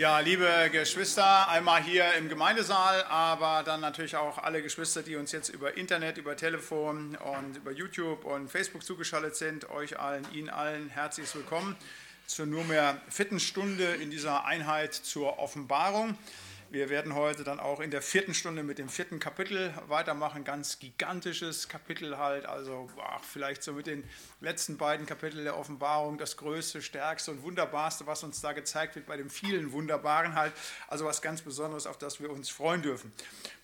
Ja, liebe Geschwister, einmal hier im Gemeindesaal, aber dann natürlich auch alle Geschwister, die uns jetzt über Internet, über Telefon und über YouTube und Facebook zugeschaltet sind, euch allen, Ihnen allen herzlich willkommen zur nurmehr vierten Stunde in dieser Einheit zur Offenbarung. Wir werden heute dann auch in der vierten Stunde mit dem vierten Kapitel weitermachen. Ganz gigantisches Kapitel halt. Also ach, vielleicht so mit den letzten beiden Kapiteln der Offenbarung das größte, stärkste und wunderbarste, was uns da gezeigt wird bei dem vielen Wunderbaren halt. Also was ganz Besonderes, auf das wir uns freuen dürfen.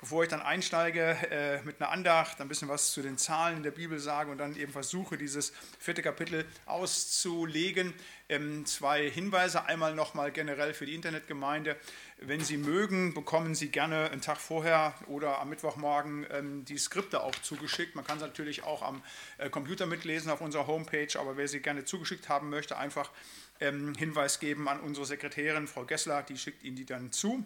Bevor ich dann einsteige äh, mit einer Andacht, ein bisschen was zu den Zahlen in der Bibel sage und dann eben versuche, dieses vierte Kapitel auszulegen, zwei Hinweise. Einmal nochmal generell für die Internetgemeinde. Wenn Sie mögen, bekommen Sie gerne einen Tag vorher oder am Mittwochmorgen ähm, die Skripte auch zugeschickt. Man kann es natürlich auch am äh, Computer mitlesen auf unserer Homepage, aber wer sie gerne zugeschickt haben möchte, einfach ähm, Hinweis geben an unsere Sekretärin, Frau Gessler, die schickt Ihnen die dann zu.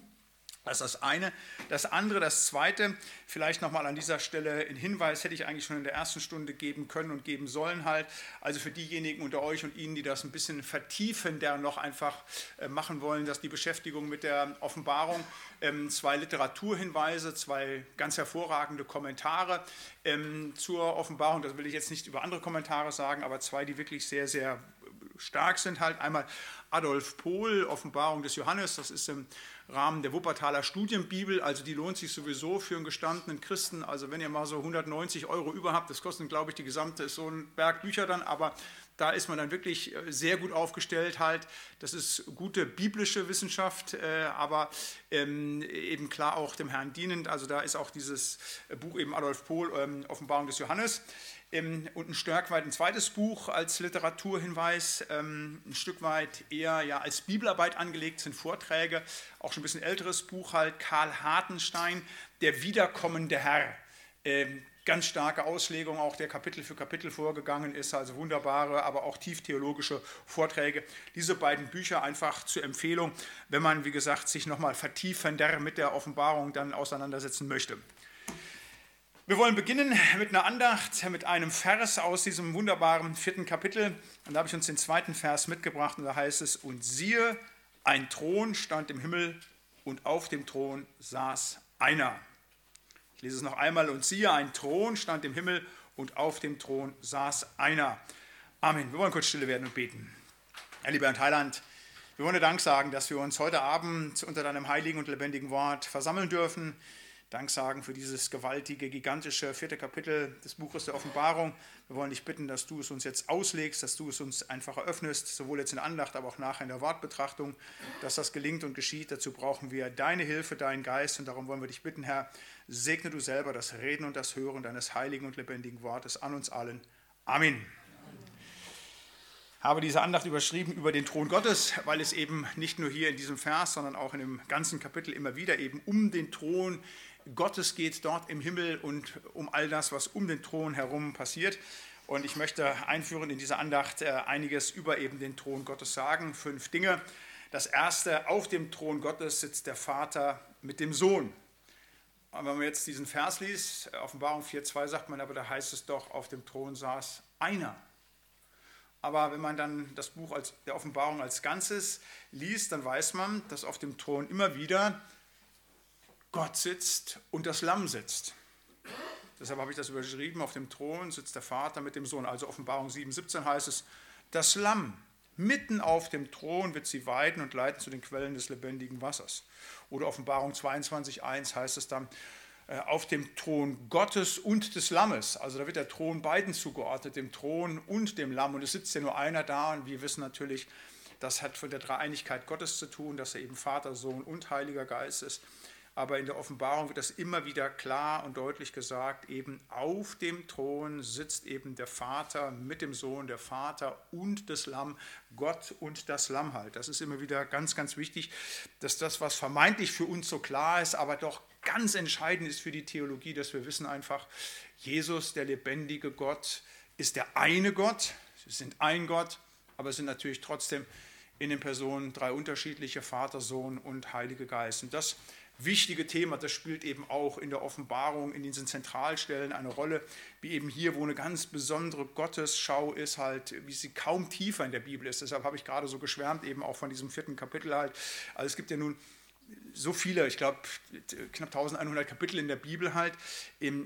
Das ist das eine. Das andere, das zweite, vielleicht nochmal an dieser Stelle ein Hinweis, hätte ich eigentlich schon in der ersten Stunde geben können und geben sollen halt. Also für diejenigen unter euch und Ihnen, die das ein bisschen vertiefender noch einfach äh, machen wollen, dass die Beschäftigung mit der Offenbarung, ähm, zwei Literaturhinweise, zwei ganz hervorragende Kommentare ähm, zur Offenbarung, das will ich jetzt nicht über andere Kommentare sagen, aber zwei, die wirklich sehr, sehr stark sind halt. Einmal Adolf Pohl, Offenbarung des Johannes, das ist im Rahmen der Wuppertaler Studienbibel. Also die lohnt sich sowieso für einen gestandenen Christen. Also wenn ihr mal so 190 Euro über habt, das kostet, glaube ich, die gesamte, ist so ein Berg Bücher dann, aber da ist man dann wirklich äh, sehr gut aufgestellt halt. Das ist gute biblische Wissenschaft, äh, aber ähm, eben klar auch dem Herrn dienend. Also da ist auch dieses Buch eben Adolf Pohl, ähm, Offenbarung des Johannes. Und ein Stück weit ein zweites Buch als Literaturhinweis, ähm, ein Stück weit eher ja, als Bibelarbeit angelegt sind Vorträge, auch schon ein bisschen älteres Buch halt, Karl Hartenstein, Der wiederkommende Herr. Ähm, ganz starke Auslegung auch der Kapitel für Kapitel vorgegangen ist, also wunderbare, aber auch tieftheologische Vorträge. Diese beiden Bücher einfach zur Empfehlung, wenn man, wie gesagt, sich nochmal vertiefender mit der Offenbarung dann auseinandersetzen möchte. Wir wollen beginnen mit einer Andacht, mit einem Vers aus diesem wunderbaren vierten Kapitel. Und da habe ich uns den zweiten Vers mitgebracht und da heißt es, und siehe, ein Thron stand im Himmel und auf dem Thron saß einer. Ich lese es noch einmal, und siehe, ein Thron stand im Himmel und auf dem Thron saß einer. Amen. Wir wollen kurz stille werden und beten. Herr lieber Herr Heiland, wir wollen dir Dank sagen, dass wir uns heute Abend unter deinem heiligen und lebendigen Wort versammeln dürfen. Dank sagen für dieses gewaltige, gigantische vierte Kapitel des Buches der Offenbarung. Wir wollen dich bitten, dass du es uns jetzt auslegst, dass du es uns einfach eröffnest, sowohl jetzt in Andacht, aber auch nachher in der Wortbetrachtung, dass das gelingt und geschieht. Dazu brauchen wir deine Hilfe, deinen Geist und darum wollen wir dich bitten, Herr, segne du selber das Reden und das Hören deines heiligen und lebendigen Wortes an uns allen. Amen habe diese Andacht überschrieben über den Thron Gottes, weil es eben nicht nur hier in diesem Vers, sondern auch in dem ganzen Kapitel immer wieder eben um den Thron Gottes geht dort im Himmel und um all das, was um den Thron herum passiert. Und ich möchte einführen in dieser Andacht äh, einiges über eben den Thron Gottes sagen. Fünf Dinge. Das erste, auf dem Thron Gottes sitzt der Vater mit dem Sohn. Und wenn man jetzt diesen Vers liest, Offenbarung 4,2 sagt man, aber da heißt es doch, auf dem Thron saß einer. Aber wenn man dann das Buch als, der Offenbarung als Ganzes liest, dann weiß man, dass auf dem Thron immer wieder Gott sitzt und das Lamm sitzt. Deshalb habe ich das überschrieben, auf dem Thron sitzt der Vater mit dem Sohn. Also Offenbarung 7,17 heißt es, das Lamm mitten auf dem Thron wird sie weiden und leiten zu den Quellen des lebendigen Wassers. Oder Offenbarung 22,1 heißt es dann, äh, auf dem Thron Gottes und des Lammes. Also da wird der Thron beiden zugeordnet, dem Thron und dem Lamm. Und es sitzt ja nur einer da und wir wissen natürlich, das hat von der Dreieinigkeit Gottes zu tun, dass er eben Vater, Sohn und Heiliger Geist ist aber in der Offenbarung wird das immer wieder klar und deutlich gesagt, eben auf dem Thron sitzt eben der Vater mit dem Sohn, der Vater und das Lamm, Gott und das Lamm halt. Das ist immer wieder ganz, ganz wichtig, dass das, was vermeintlich für uns so klar ist, aber doch ganz entscheidend ist für die Theologie, dass wir wissen einfach, Jesus, der lebendige Gott, ist der eine Gott, sie sind ein Gott, aber es sind natürlich trotzdem in den Personen drei unterschiedliche, Vater, Sohn und Heilige Geist. Und das wichtige Thema, das spielt eben auch in der Offenbarung, in diesen Zentralstellen eine Rolle, wie eben hier, wo eine ganz besondere Gottesschau ist, halt, wie sie kaum tiefer in der Bibel ist. Deshalb habe ich gerade so geschwärmt, eben auch von diesem vierten Kapitel halt. Also es gibt ja nun so viele, ich glaube knapp 1100 Kapitel in der Bibel halt,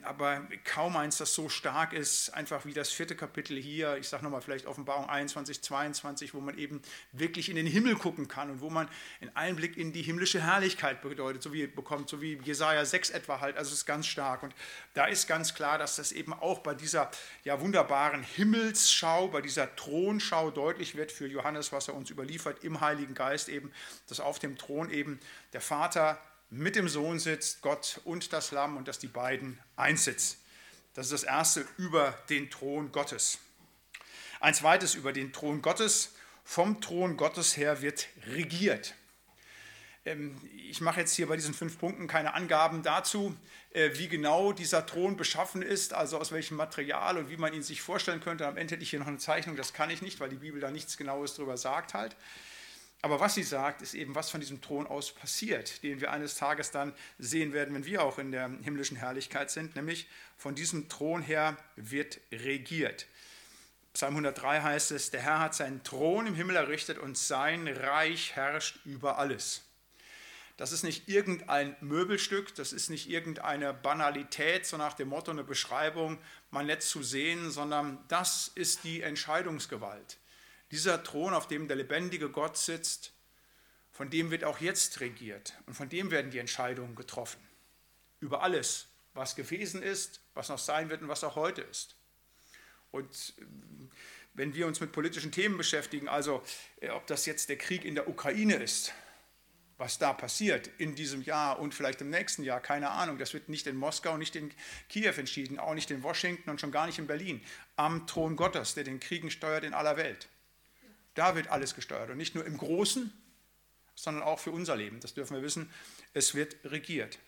aber kaum eins, das so stark ist, einfach wie das vierte Kapitel hier, ich sage nochmal vielleicht Offenbarung 21, 22, wo man eben wirklich in den Himmel gucken kann und wo man einen Einblick in die himmlische Herrlichkeit bedeutet, so wie bekommt, so wie Jesaja 6 etwa halt, also es ist ganz stark. Und da ist ganz klar, dass das eben auch bei dieser ja wunderbaren Himmelsschau, bei dieser Thronschau deutlich wird für Johannes, was er uns überliefert im Heiligen Geist eben, dass auf dem Thron eben der Vater mit dem Sohn sitzt, Gott und das Lamm und dass die beiden eins sitzen. Das ist das erste über den Thron Gottes. Ein zweites über den Thron Gottes. Vom Thron Gottes her wird regiert. Ähm, ich mache jetzt hier bei diesen fünf Punkten keine Angaben dazu, äh, wie genau dieser Thron beschaffen ist, also aus welchem Material und wie man ihn sich vorstellen könnte. Am Ende hätte ich hier noch eine Zeichnung, das kann ich nicht, weil die Bibel da nichts Genaues darüber sagt halt. Aber was sie sagt, ist eben, was von diesem Thron aus passiert, den wir eines Tages dann sehen werden, wenn wir auch in der himmlischen Herrlichkeit sind, nämlich von diesem Thron her wird regiert. Psalm 103 heißt es, der Herr hat seinen Thron im Himmel errichtet und sein Reich herrscht über alles. Das ist nicht irgendein Möbelstück, das ist nicht irgendeine Banalität, so nach dem Motto eine Beschreibung, mal nett zu sehen, sondern das ist die Entscheidungsgewalt. Dieser Thron, auf dem der lebendige Gott sitzt, von dem wird auch jetzt regiert und von dem werden die Entscheidungen getroffen. Über alles, was gewesen ist, was noch sein wird und was auch heute ist. Und äh, wenn wir uns mit politischen Themen beschäftigen, also äh, ob das jetzt der Krieg in der Ukraine ist, was da passiert in diesem Jahr und vielleicht im nächsten Jahr, keine Ahnung, das wird nicht in Moskau, nicht in Kiew entschieden, auch nicht in Washington und schon gar nicht in Berlin, am Thron Gottes, der den Kriegen steuert in aller Welt. Da wird alles gesteuert und nicht nur im Großen, sondern auch für unser Leben. Das dürfen wir wissen. Es wird regiert.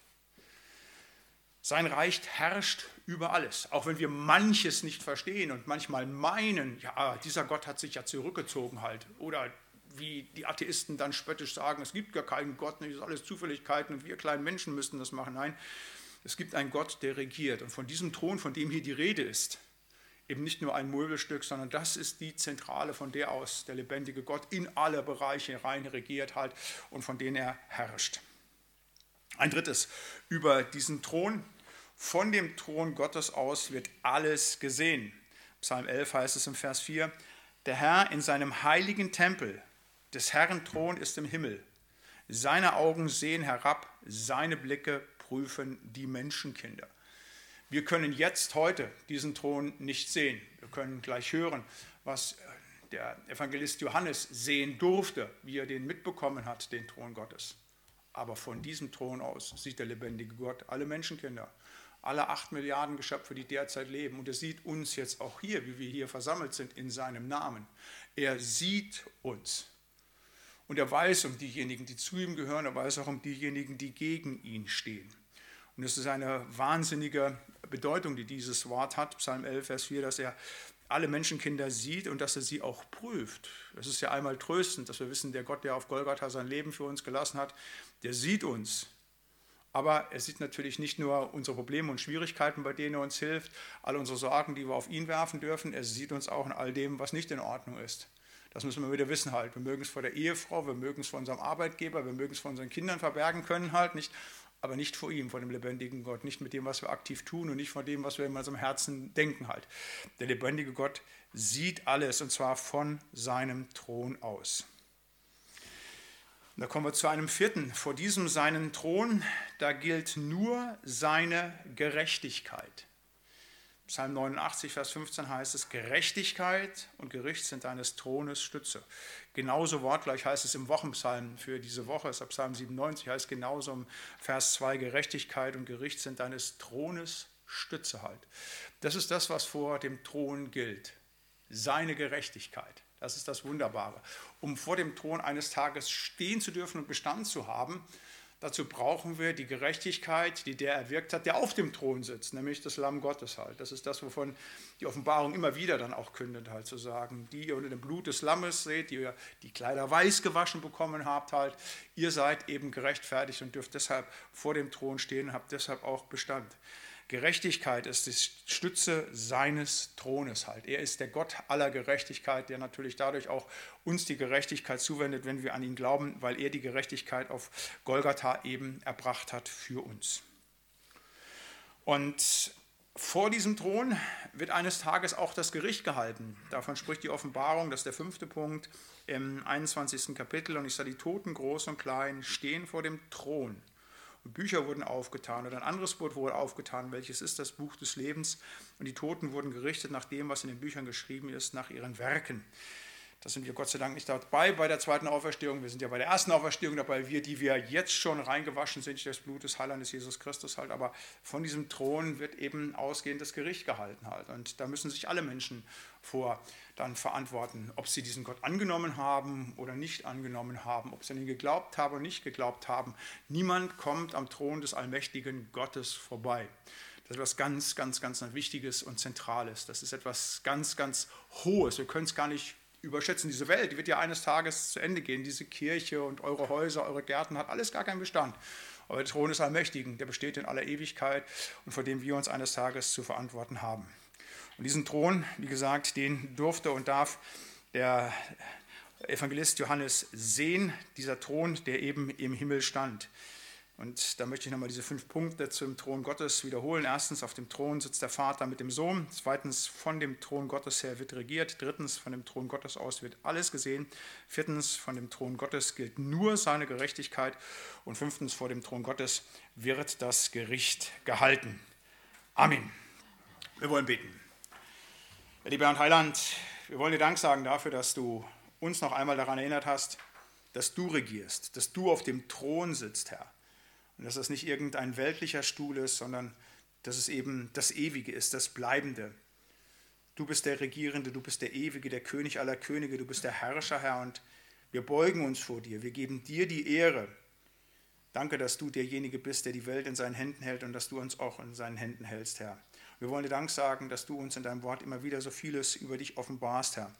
Sein Reich herrscht über alles. Auch wenn wir manches nicht verstehen und manchmal meinen, ja, dieser Gott hat sich ja zurückgezogen halt. Oder wie die Atheisten dann spöttisch sagen, es gibt gar keinen Gott, das ist alles Zufälligkeiten und wir kleinen Menschen müssten das machen. Nein, es gibt einen Gott, der regiert. Und von diesem Thron, von dem hier die Rede ist, eben nicht nur ein Möbelstück, sondern das ist die Zentrale, von der aus der lebendige Gott in alle Bereiche rein regiert hat und von denen er herrscht. Ein drittes, über diesen Thron, von dem Thron Gottes aus wird alles gesehen. Psalm 11 heißt es im Vers 4, der Herr in seinem heiligen Tempel, des Herrn Thron ist im Himmel. Seine Augen sehen herab, seine Blicke prüfen die Menschenkinder. Wir können jetzt, heute, diesen Thron nicht sehen. Wir können gleich hören, was äh, der Evangelist Johannes sehen durfte, wie er den mitbekommen hat, den Thron Gottes. Aber von diesem Thron aus sieht der lebendige Gott alle Menschenkinder, alle acht Milliarden Geschöpfe, die derzeit leben. Und er sieht uns jetzt auch hier, wie wir hier versammelt sind, in seinem Namen. Er sieht uns. Und er weiß um diejenigen, die zu ihm gehören, er weiß auch um diejenigen, die gegen ihn stehen. Und es ist eine wahnsinnige Bedeutung, die dieses Wort hat, Psalm 11, Vers 4, dass er alle Menschenkinder sieht und dass er sie auch prüft. Es ist ja einmal tröstend, dass wir wissen, der Gott, der auf Golgatha sein Leben für uns gelassen hat, der sieht uns. Aber er sieht natürlich nicht nur unsere Probleme und Schwierigkeiten, bei denen er uns hilft, all unsere Sorgen, die wir auf ihn werfen dürfen, er sieht uns auch in all dem, was nicht in Ordnung ist. Das müssen wir wieder wissen halt. Wir mögen es vor der Ehefrau, wir mögen es vor unserem Arbeitgeber, wir mögen es vor unseren Kindern verbergen können halt nicht aber nicht vor ihm, vor dem lebendigen Gott, nicht mit dem, was wir aktiv tun und nicht vor dem, was wir in unserem Herzen denken halt. Der lebendige Gott sieht alles und zwar von seinem Thron aus. Und da kommen wir zu einem vierten. Vor diesem seinen Thron, da gilt nur seine Gerechtigkeit. Psalm 89, Vers 15 heißt es, Gerechtigkeit und Gericht sind deines Thrones Stütze. Genauso wortgleich heißt es im Wochenpsalm für diese Woche, ist Psalm 97, heißt genauso im Vers 2, Gerechtigkeit und Gericht sind deines Thrones Stütze halt. Das ist das, was vor dem Thron gilt. Seine Gerechtigkeit. Das ist das Wunderbare. Um vor dem Thron eines Tages stehen zu dürfen und Bestand zu haben, Dazu brauchen wir die Gerechtigkeit, die der erwirkt hat, der auf dem Thron sitzt, nämlich das Lamm Gottes halt. Das ist das, wovon die Offenbarung immer wieder dann auch kündet, halt zu sagen, die ihr unter dem Blut des Lammes seht, die ihr die Kleider weiß gewaschen bekommen habt, halt, ihr seid eben gerechtfertigt und dürft deshalb vor dem Thron stehen, habt deshalb auch Bestand. Gerechtigkeit ist die Stütze seines Thrones halt. Er ist der Gott aller Gerechtigkeit, der natürlich dadurch auch uns die Gerechtigkeit zuwendet, wenn wir an ihn glauben, weil er die Gerechtigkeit auf Golgatha eben erbracht hat für uns. Und vor diesem Thron wird eines Tages auch das Gericht gehalten. Davon spricht die Offenbarung, das ist der fünfte Punkt im 21. Kapitel. Und ich sah die Toten, groß und klein, stehen vor dem Thron. Bücher wurden aufgetan oder ein anderes Buch wurde aufgetan, welches ist das Buch des Lebens. Und die Toten wurden gerichtet nach dem, was in den Büchern geschrieben ist, nach ihren Werken. Da sind wir Gott sei Dank nicht dabei bei der zweiten Auferstehung. Wir sind ja bei der ersten Auferstehung dabei, wir, die wir jetzt schon reingewaschen sind durch das Blut des Heilandes Jesus Christus halt. Aber von diesem Thron wird eben ausgehend das Gericht gehalten halt. Und da müssen sich alle Menschen vor dann verantworten, ob sie diesen Gott angenommen haben oder nicht angenommen haben, ob sie an ihn geglaubt haben oder nicht geglaubt haben. Niemand kommt am Thron des allmächtigen Gottes vorbei. Das ist etwas ganz, ganz, ganz Wichtiges und Zentrales. Das ist etwas ganz, ganz Hohes. Wir können es gar nicht überschätzen. Diese Welt, die wird ja eines Tages zu Ende gehen. Diese Kirche und eure Häuser, eure Gärten hat alles gar keinen Bestand. Aber der Thron des Allmächtigen, der besteht in aller Ewigkeit und vor dem wir uns eines Tages zu verantworten haben. Und diesen Thron, wie gesagt, den durfte und darf der Evangelist Johannes sehen, dieser Thron, der eben im Himmel stand. Und da möchte ich nochmal diese fünf Punkte zum Thron Gottes wiederholen. Erstens, auf dem Thron sitzt der Vater mit dem Sohn. Zweitens, von dem Thron Gottes her wird regiert. Drittens, von dem Thron Gottes aus wird alles gesehen. Viertens, von dem Thron Gottes gilt nur seine Gerechtigkeit. Und fünftens, vor dem Thron Gottes wird das Gericht gehalten. Amen. Wir wollen beten. Lieber Herr Heiland, wir wollen dir Dank sagen dafür, dass du uns noch einmal daran erinnert hast, dass du regierst, dass du auf dem Thron sitzt, Herr und dass das nicht irgendein weltlicher Stuhl ist, sondern dass es eben das Ewige ist, das Bleibende. Du bist der Regierende, du bist der Ewige, der König aller Könige, du bist der Herrscher, Herr, und wir beugen uns vor dir, wir geben dir die Ehre. Danke, dass du derjenige bist, der die Welt in seinen Händen hält und dass du uns auch in seinen Händen hältst, Herr. Wir wollen dir Dank sagen, dass du uns in deinem Wort immer wieder so vieles über dich offenbarst, Herr.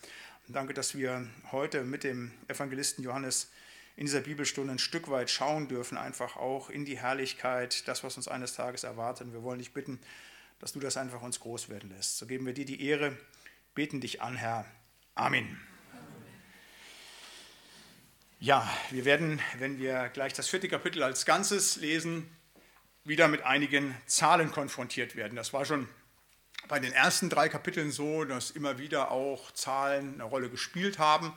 Und danke, dass wir heute mit dem Evangelisten Johannes in dieser Bibelstunde ein Stück weit schauen dürfen, einfach auch in die Herrlichkeit, das, was uns eines Tages erwartet. Und wir wollen dich bitten, dass du das einfach uns groß werden lässt. So geben wir dir die Ehre, beten dich an, Herr. Amen. Ja, wir werden, wenn wir gleich das vierte Kapitel als Ganzes lesen, wieder mit einigen Zahlen konfrontiert werden. Das war schon bei den ersten drei Kapiteln so, dass immer wieder auch Zahlen eine Rolle gespielt haben.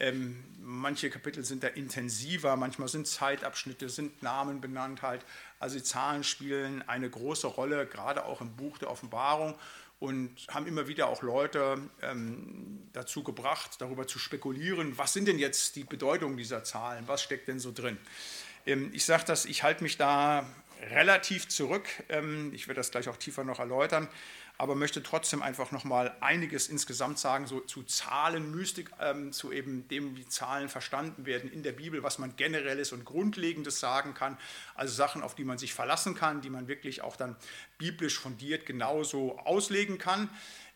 Ähm, manche Kapitel sind da intensiver, manchmal sind Zeitabschnitte, sind Namen benannt halt. Also die Zahlen spielen eine große Rolle, gerade auch im Buch der Offenbarung und haben immer wieder auch Leute ähm, dazu gebracht, darüber zu spekulieren, was sind denn jetzt die Bedeutungen dieser Zahlen, was steckt denn so drin. Ähm, ich sage das, ich halte mich da relativ zurück, ähm, ich werde das gleich auch tiefer noch erläutern, aber möchte trotzdem einfach nochmal einiges insgesamt sagen, so zu Zahlenmystik, ähm, zu eben dem, wie Zahlen verstanden werden in der Bibel, was man generelles und Grundlegendes sagen kann, also Sachen, auf die man sich verlassen kann, die man wirklich auch dann biblisch fundiert genauso auslegen kann.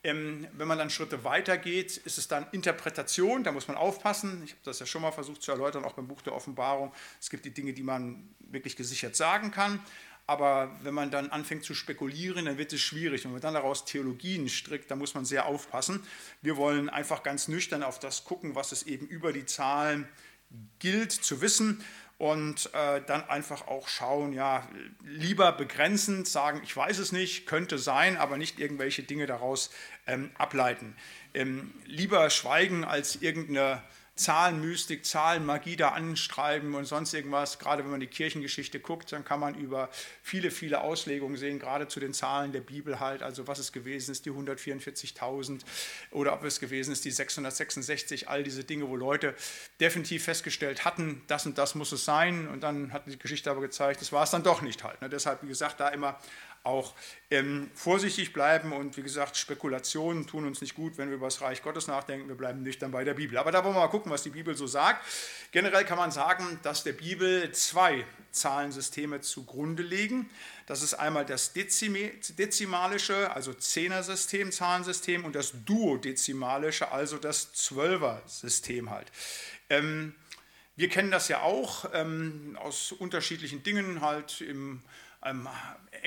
Ähm, wenn man dann Schritte weitergeht, ist es dann Interpretation, da muss man aufpassen. Ich habe das ja schon mal versucht zu erläutern, auch beim Buch der Offenbarung. Es gibt die Dinge, die man wirklich gesichert sagen kann. Aber wenn man dann anfängt zu spekulieren, dann wird es schwierig. Und wenn man dann daraus Theologien strickt, dann muss man sehr aufpassen. Wir wollen einfach ganz nüchtern auf das gucken, was es eben über die Zahlen gilt zu wissen und äh, dann einfach auch schauen, ja, lieber begrenzend sagen, ich weiß es nicht, könnte sein, aber nicht irgendwelche Dinge daraus ähm, ableiten. Ähm, lieber schweigen als irgendeine Zahlenmystik, Zahlenmagie da anstreiben und sonst irgendwas. Gerade wenn man die Kirchengeschichte guckt, dann kann man über viele, viele Auslegungen sehen, gerade zu den Zahlen der Bibel halt, also was es gewesen ist, die 144.000 oder ob es gewesen ist, die 666, all diese Dinge, wo Leute definitiv festgestellt hatten, das und das muss es sein und dann hat die Geschichte aber gezeigt, das war es dann doch nicht halt. Ne? Deshalb, wie gesagt, da immer auch ähm, vorsichtig bleiben und wie gesagt, Spekulationen tun uns nicht gut, wenn wir über das Reich Gottes nachdenken. Wir bleiben nüchtern bei der Bibel. Aber da wollen wir mal gucken, was die Bibel so sagt. Generell kann man sagen, dass der Bibel zwei Zahlensysteme zugrunde liegen. Das ist einmal das dezimalische, also Zehnersystem, Zahlensystem und das duodezimalische, also das Zwölfer-System halt. Ähm, wir kennen das ja auch ähm, aus unterschiedlichen Dingen halt im im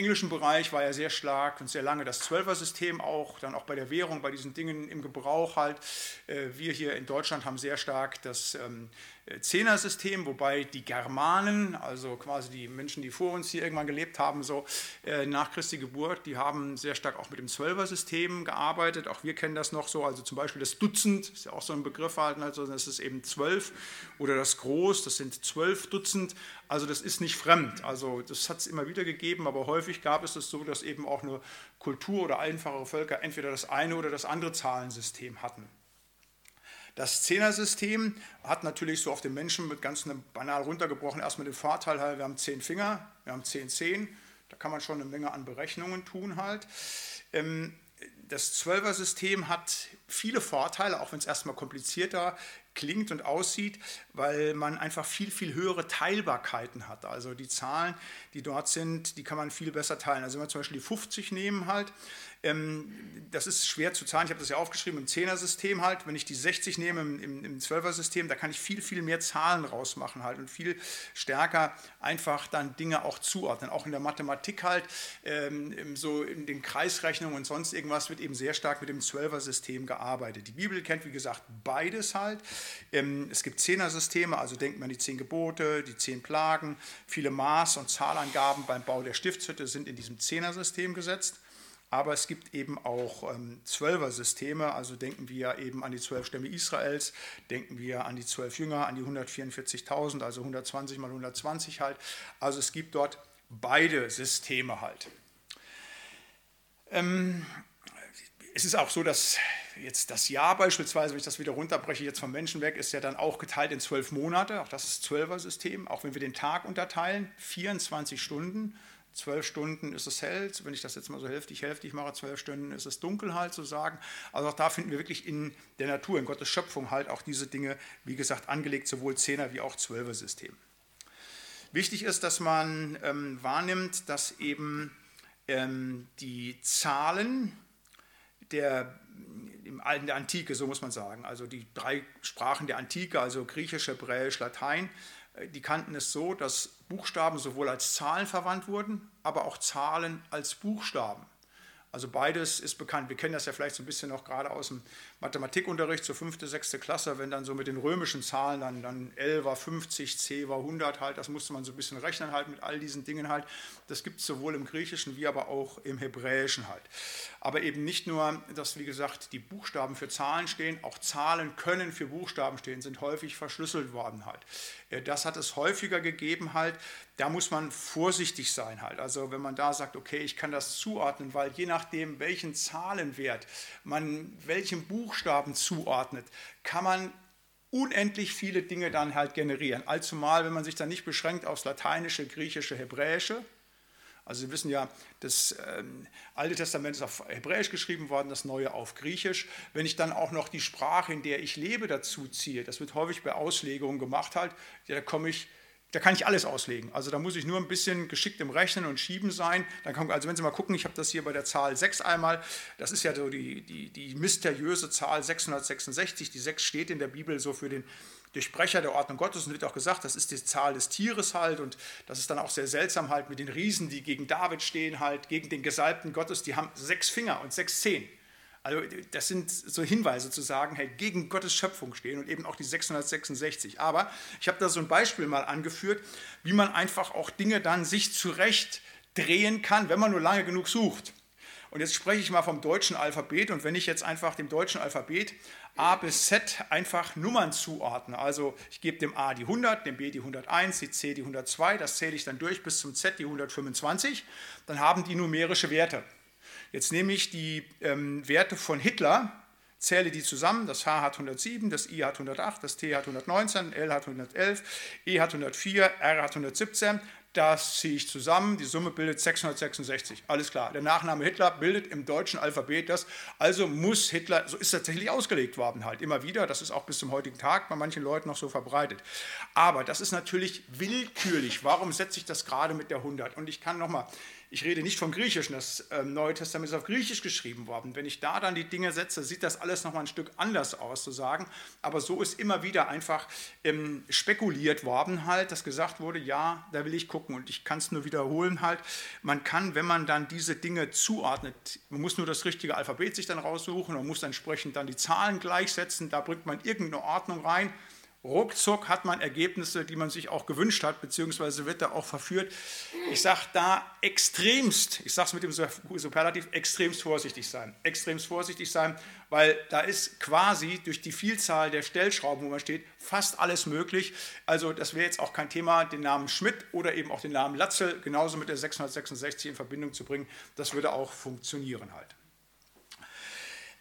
englischen Bereich war ja sehr stark und sehr lange das Zwölfer-System auch, dann auch bei der Währung, bei diesen Dingen im Gebrauch halt. Äh, wir hier in Deutschland haben sehr stark das ähm, Zehner-System, wobei die Germanen, also quasi die Menschen, die vor uns hier irgendwann gelebt haben, so äh, nach Christi Geburt, die haben sehr stark auch mit dem Zwölfer-System gearbeitet. Auch wir kennen das noch so, also zum Beispiel das Dutzend, ist ja auch so ein Begriff halt, also das ist eben zwölf oder das Groß, das sind zwölf Dutzend. Also das ist nicht fremd. Also das hat es immer wieder gegeben, aber häufig gab es es so, dass eben auch nur Kultur oder einfache Völker entweder das eine oder das andere Zahlensystem hatten. Das Zehnersystem hat natürlich so auf den Menschen mit ganz banal runtergebrochen erstmal den Vorteil, wir haben zehn Finger, wir haben zehn Zehen, da kann man schon eine Menge an Berechnungen tun halt. Das Zwölfer-System hat viele Vorteile, auch wenn es erstmal komplizierter klingt und aussieht, weil man einfach viel, viel höhere Teilbarkeiten hat. Also die Zahlen, die dort sind, die kann man viel besser teilen. Also wenn wir zum Beispiel die 50 nehmen halt, das ist schwer zu zahlen. Ich habe das ja aufgeschrieben im 10er-System halt. Wenn ich die 60 nehme im, 12er-System, da kann ich viel, viel mehr Zahlen rausmachen halt und viel stärker einfach dann Dinge auch zuordnen. Auch in der Mathematik halt, ähm, so in den Kreisrechnungen und sonst irgendwas wird eben sehr stark mit dem 12er-System gearbeitet. Die Bibel kennt, wie gesagt, beides halt. Ähm, es gibt 10er-Systeme, also denkt man an die 10 Gebote, die 10 Plagen. Viele Maß- und Zahlangaben beim Bau der Stiftshütte sind in diesem 10er-System gesetzt. Aber es gibt eben auch ähm, Zwölfer-Systeme, also denken wir eben an die zwölf Stämme Israels, denken wir an die zwölf Jünger, an die 144.000, also 120 mal 120 halt. Also es gibt dort beide Systeme halt. Ähm, es ist auch so, dass jetzt das Jahr beispielsweise, wenn ich das wieder runterbreche, jetzt vom Menschen weg, ist ja dann auch geteilt in zwölf Monate. Auch das ist Zwölfer-System. Auch wenn wir den Tag unterteilen, 24 Stunden zwölf Stunden ist es hell, wenn ich das jetzt mal so hälftig, hälftig mache, zwölf Stunden ist es dunkel halt zu sagen. Also auch da finden wir wirklich in der Natur, in Gottes Schöpfung halt auch diese Dinge, wie gesagt, angelegt, sowohl Zehner wie auch Zwölfer-System. Wichtig ist, dass man ähm, wahrnimmt, dass eben ähm, die Zahlen der, in der Antike, so muss man sagen, also die drei Sprachen der Antike, also Griechisch, Hebräisch, Latein, die kannten es so, dass Buchstaben sowohl als Zahlen verwandt wurden, aber auch Zahlen als Buchstaben. Also beides ist bekannt. Wir kennen das ja vielleicht so ein bisschen noch gerade aus dem Mathematikunterricht, zur fünfte, sechste Klasse, wenn dann so mit den römischen Zahlen, dann, dann L war 50, C war 100 halt, das musste man so ein bisschen rechnen halt mit all diesen Dingen halt. Das gibt es sowohl im Griechischen wie aber auch im Hebräischen halt. Aber eben nicht nur, dass wie gesagt die Buchstaben für Zahlen stehen, auch Zahlen können für Buchstaben stehen, sind häufig verschlüsselt worden halt. Das hat es häufiger gegeben halt, da muss man vorsichtig sein halt. Also wenn man da sagt, okay, ich kann das zuordnen, weil je nachdem, welchen Zahlenwert man welchem Buchstaben zuordnet, kann man unendlich viele Dinge dann halt generieren. Allzumal, wenn man sich dann nicht beschränkt aufs Lateinische, Griechische, Hebräische. Also Sie wissen ja, das ähm, Alte Testament ist auf Hebräisch geschrieben worden, das Neue auf Griechisch. Wenn ich dann auch noch die Sprache, in der ich lebe, dazu ziehe, das wird häufig bei Auslegungen gemacht halt, ja, da komme ich da kann ich alles auslegen. Also da muss ich nur ein bisschen geschickt im Rechnen und Schieben sein. Dann kann, also wenn Sie mal gucken, ich habe das hier bei der Zahl 6 einmal, das ist ja so die, die, die mysteriöse Zahl 666. Die 6 steht in der Bibel so für den Durchbrecher der Ordnung Gottes und wird auch gesagt, das ist die Zahl des Tieres halt und das ist dann auch sehr seltsam halt mit den Riesen, die gegen David stehen halt, gegen den Gesalbten Gottes, die haben sechs Finger und sechs Zehen. Also das sind so Hinweise zu sagen, hey, gegen Gottes Schöpfung stehen und eben auch die 666. Aber ich habe da so ein Beispiel mal angeführt, wie man einfach auch Dinge dann sich zurecht drehen kann, wenn man nur lange genug sucht. Und jetzt spreche ich mal vom deutschen Alphabet und wenn ich jetzt einfach dem deutschen Alphabet A bis Z einfach Nummern zuordne, also ich gebe dem A die 100, dem B die 101, die C die 102, das zähle ich dann durch bis zum Z die 125, dann haben die numerische Werte. Jetzt nehme ich die ähm, Werte von Hitler, zähle die zusammen. Das H hat 107, das I hat 108, das T hat 119, L hat 111, E hat 104, R hat 117. das ziehe ich zusammen, die Summe bildet 666. Alles klar. Der Nachname Hitler bildet im deutschen Alphabet das, also muss Hitler, so ist tatsächlich ausgelegt worden halt, immer wieder, das ist auch bis zum heutigen Tag bei manchen Leuten noch so verbreitet. Aber das ist natürlich willkürlich. Warum setze ich das gerade mit der 100? Und ich kann nochmal, ich rede nicht vom Griechischen, das ähm, Neue Testament ist auf Griechisch geschrieben worden. Wenn ich da dann die Dinge setze, sieht das alles nochmal ein Stück anders aus, zu sagen. Aber so ist immer wieder einfach ähm, spekuliert worden, halt, dass gesagt wurde, ja, da will ich gucken. Und ich kann es nur wiederholen, halt. Man kann, wenn man dann diese Dinge zuordnet, man muss nur das richtige Alphabet sich dann raussuchen, man muss entsprechend dann die Zahlen gleichsetzen, da bringt man irgendeine Ordnung rein ruckzuck hat man Ergebnisse, die man sich auch gewünscht hat, beziehungsweise wird da auch verführt. Ich sage da extremst, ich sage es mit dem Superlativ, extremst vorsichtig sein. Extremst vorsichtig sein, weil da ist quasi durch die Vielzahl der Stellschrauben, wo man steht, fast alles möglich. Also das wäre jetzt auch kein Thema, den Namen Schmidt oder eben auch den Namen Latzel genauso mit der 666 in Verbindung zu bringen. Das würde auch funktionieren halt.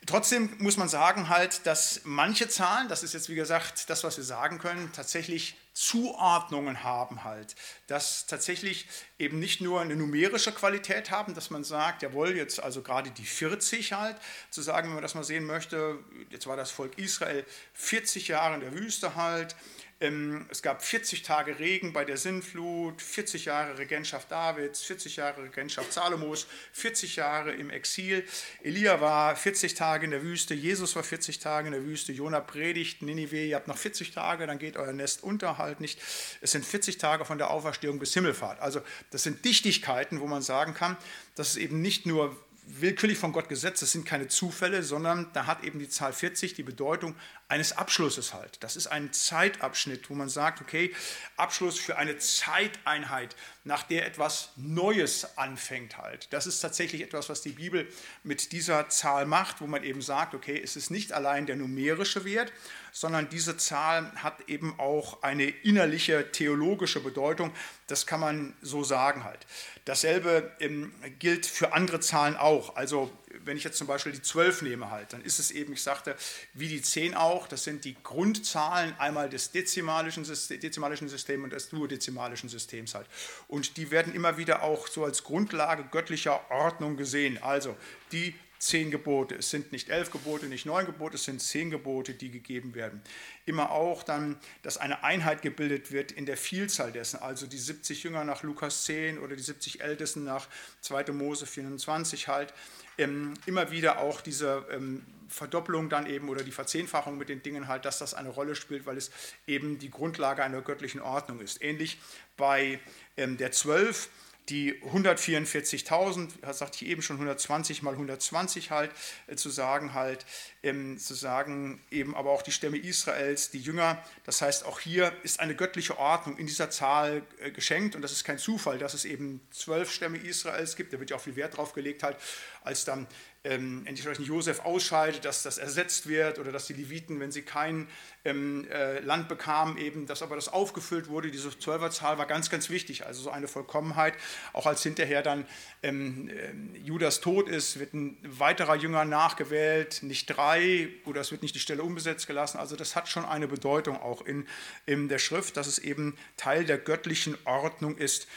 Trotzdem muss man sagen halt, dass manche Zahlen, das ist jetzt wie gesagt das, was wir sagen können, tatsächlich Zuordnungen haben halt, dass tatsächlich eben nicht nur eine numerische Qualität haben, dass man sagt, jawohl, jetzt also gerade die 40 halt, zu sagen, wenn man das mal sehen möchte, jetzt war das Volk Israel 40 Jahre in der Wüste halt, es gab 40 Tage Regen bei der Sintflut, 40 Jahre Regentschaft Davids, 40 Jahre Regentschaft Salomos, 40 Jahre im Exil. Elia war 40 Tage in der Wüste, Jesus war 40 Tage in der Wüste, Jona predigt, Ninive, ihr habt noch 40 Tage, dann geht euer Nest unter halt nicht. Es sind 40 Tage von der Auferstehung bis Himmelfahrt. Also das sind Dichtigkeiten, wo man sagen kann, dass es eben nicht nur willkürlich von Gott gesetzt, das sind keine Zufälle, sondern da hat eben die Zahl 40 die Bedeutung eines Abschlusses halt. Das ist ein Zeitabschnitt, wo man sagt, okay, Abschluss für eine Zeiteinheit, nach der etwas Neues anfängt halt. Das ist tatsächlich etwas, was die Bibel mit dieser Zahl macht, wo man eben sagt, okay, es ist nicht allein der numerische Wert, sondern diese Zahl hat eben auch eine innerliche theologische Bedeutung. Das kann man so sagen halt. Dasselbe ähm, gilt für andere Zahlen auch. Also wenn ich jetzt zum Beispiel die 12 nehme halt, dann ist es eben, ich sagte, wie die 10 auch, das sind die Grundzahlen einmal des dezimalischen, dezimalischen Systems und des duodezimalischen Systems halt. Und die werden immer wieder auch so als Grundlage göttlicher Ordnung gesehen. Also die zehn Gebote. Es sind nicht elf Gebote, nicht neun Gebote, es sind zehn Gebote, die gegeben werden. Immer auch dann, dass eine Einheit gebildet wird in der Vielzahl dessen, also die 70 Jünger nach Lukas 10 oder die 70 Ältesten nach 2. Mose 24 halt. Ähm, immer wieder auch diese ähm, Verdopplung dann eben oder die Verzehnfachung mit den Dingen halt, dass das eine Rolle spielt, weil es eben die Grundlage einer göttlichen Ordnung ist. Ähnlich bei ähm, der 12 die 144.000, das sagte ich eben schon, 120 mal 120 halt, äh, zu sagen halt, ähm, zu sagen eben aber auch die Stämme Israels, die Jünger. Das heißt, auch hier ist eine göttliche Ordnung in dieser Zahl äh, geschenkt und das ist kein Zufall, dass es eben zwölf Stämme Israels gibt. Da wird ja auch viel Wert drauf gelegt halt, als dann ähm, entsprechend Josef ausscheidet, dass das ersetzt wird oder dass die Leviten, wenn sie kein ähm, äh, Land bekamen, eben, dass aber das aufgefüllt wurde. Diese Zwölferzahl war ganz, ganz wichtig, also so eine Vollkommenheit. Auch als hinterher dann ähm, äh, Judas tot ist, wird ein weiterer Jünger nachgewählt, nicht drei oder es wird nicht die Stelle unbesetzt gelassen. Also das hat schon eine Bedeutung auch in, in der Schrift, dass es eben Teil der göttlichen Ordnung ist.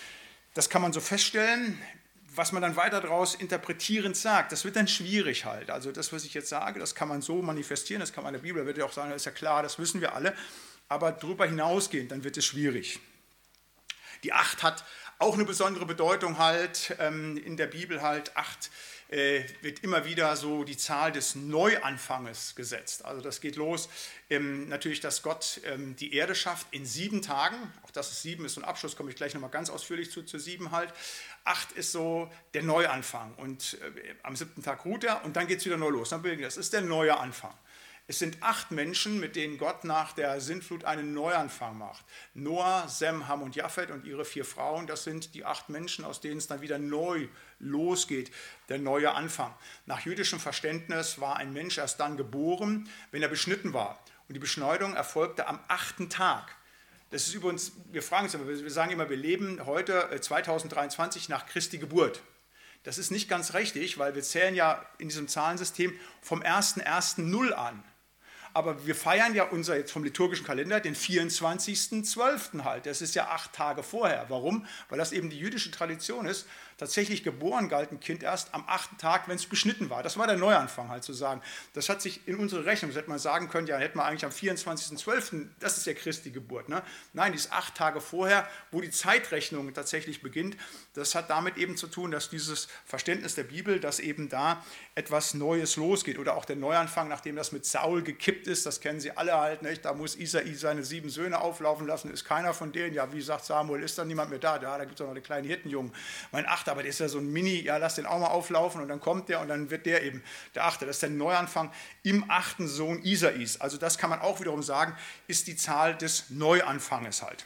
Das kann man so feststellen was man dann weiter daraus interpretierend sagt, das wird dann schwierig halt. Also das, was ich jetzt sage, das kann man so manifestieren, das kann man in der Bibel, da wird ja auch sagen, das ist ja klar, das wissen wir alle, aber darüber hinausgehend, dann wird es schwierig. Die Acht hat auch eine besondere Bedeutung halt ähm, in der Bibel halt. Acht wird immer wieder so die Zahl des Neuanfanges gesetzt. Also das geht los ähm, natürlich, dass Gott ähm, die Erde schafft in sieben Tagen. Auch das ist sieben ist ein Abschluss, komme ich gleich nochmal ganz ausführlich zu, zu sieben halt. Acht ist so der Neuanfang und äh, am siebten Tag ruht er und dann geht es wieder neu los. Dann das ist der neue Anfang. Es sind acht Menschen, mit denen Gott nach der Sintflut einen Neuanfang macht. Noah, Sem, Ham und Japhet und ihre vier Frauen, das sind die acht Menschen, aus denen es dann wieder neu losgeht, der neue Anfang. Nach jüdischem Verständnis war ein Mensch erst dann geboren, wenn er beschnitten war. Und die Beschneidung erfolgte am achten Tag. Das ist übrigens, wir fragen uns aber, wir sagen immer, wir leben heute 2023 äh, nach Christi Geburt. Das ist nicht ganz richtig, weil wir zählen ja in diesem Zahlensystem vom 1.1.0 an. aber wir feiern ja unser jetzt vom liturgischen Kalender den 24.12. halt. Das ist ja acht Tage vorher. Warum? Weil das eben die jüdische Tradition ist. Tatsächlich geboren galt ein Kind erst am achten Tag, wenn es beschnitten war. Das war der Neuanfang halt zu sagen. Das hat sich in unsere Rechnung, das hätte man sagen können, ja, hätte man eigentlich am 24.12., das ist ja Christi Geburt. Ne? Nein, die ist acht Tage vorher, wo die Zeitrechnung tatsächlich beginnt. Das hat damit eben zu tun, dass dieses Verständnis der Bibel, dass eben da etwas Neues losgeht oder auch der Neuanfang, nachdem das mit Saul gekippt ist, das kennen Sie alle halt, nicht? da muss Isai seine sieben Söhne auflaufen lassen, ist keiner von denen, ja, wie sagt Samuel, ist da niemand mehr da, da, da gibt es auch noch einen kleinen Hirtenjungen, mein Achter, aber der ist ja so ein Mini, ja, lass den auch mal auflaufen und dann kommt der und dann wird der eben der Achte, das ist der Neuanfang im achten Sohn Isais, also das kann man auch wiederum sagen, ist die Zahl des Neuanfanges halt.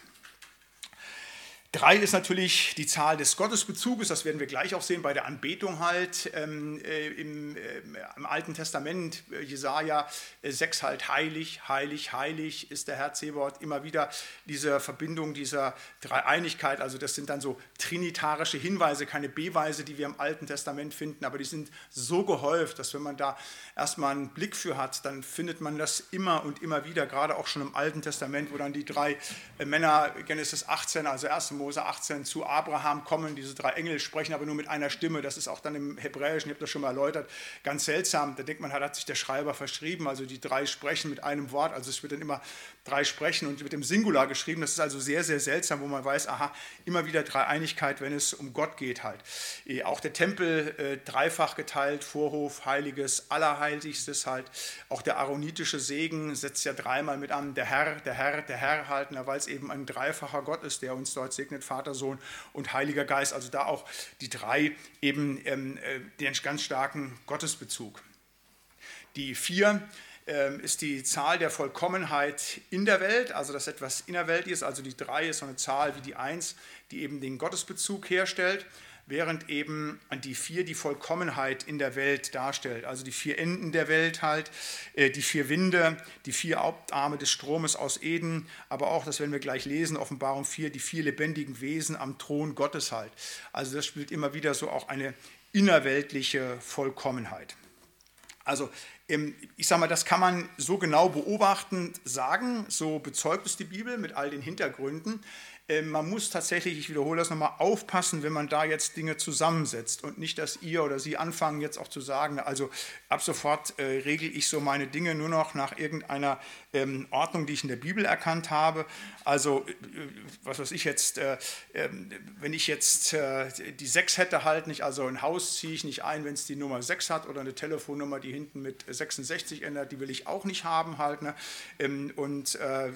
Drei ist natürlich die Zahl des Gottesbezuges, das werden wir gleich auch sehen bei der Anbetung halt ähm, äh, im, äh, im, Alten Testament, äh, Jesaja äh, 6 halt, heilig, heilig, heilig ist der Herr Zebaoth, immer wieder diese Verbindung dieser Dreieinigkeit, also das sind dann so trinitarische Hinweise, keine Beweise, die wir im Alten Testament finden, aber die sind so gehäuft, dass wenn man da erstmal einen Blick für hat, dann findet man das immer und immer wieder, gerade auch schon im Alten Testament, wo dann die drei äh, Männer, Genesis 18, also 1. Mose 18 zu Abraham kommen. Diese drei Engel sprechen aber nur mit einer Stimme. Das ist auch dann im Hebräischen, ich habe das schon mal erläutert, ganz seltsam. Da denkt man, hat sich der Schreiber verschrieben. Also die drei sprechen mit einem Wort. Also es wird dann immer drei sprechen und mit dem Singular geschrieben. Das ist also sehr, sehr seltsam, wo man weiß, aha, immer wieder Dreieinigkeit, wenn es um Gott geht halt. Eh, auch der Tempel äh, dreifach geteilt, Vorhof, Heiliges, Allerheiligstes halt. Auch der aaronitische Segen setzt ja dreimal mit an, der Herr, der Herr, der Herr halten, weil es eben ein dreifacher Gott ist, der uns dort segnet, Vater, Sohn und Heiliger Geist. Also da auch die drei eben ähm, äh, den ganz starken Gottesbezug. Die vier ähm, ist die Zahl der Vollkommenheit in der Welt, also dass etwas innerweltig ist, also die drei ist so eine Zahl wie die eins, die eben den Gottesbezug herstellt, während eben die vier die Vollkommenheit in der Welt darstellt, also die vier Enden der Welt halt, äh, die vier Winde, die vier Hauptarme des Stromes aus Eden, aber auch, das werden wir gleich lesen, Offenbarung 4, die vier lebendigen Wesen am Thron Gottes halt. Also das spielt immer wieder so auch eine innerweltliche Vollkommenheit. Also ich sage mal, das kann man so genau beobachtend sagen, so bezeugt es die Bibel mit all den Hintergründen. Ähm, man muss tatsächlich, ich wiederhole das nochmal, aufpassen, wenn man da jetzt Dinge zusammensetzt und nicht, dass ihr oder sie anfangen jetzt auch zu sagen, also ab sofort äh, regle ich so meine Dinge nur noch nach irgendeiner ähm, Ordnung, die ich in der Bibel erkannt habe. Also äh, was weiß ich jetzt, äh, äh, wenn ich jetzt äh, die 6 hätte halt nicht, also ein Haus ziehe ich nicht ein, wenn es die Nummer 6 hat oder eine Telefonnummer, die hinten mit 66 ändert, die will ich auch nicht haben halt. Ne? Ähm, und äh,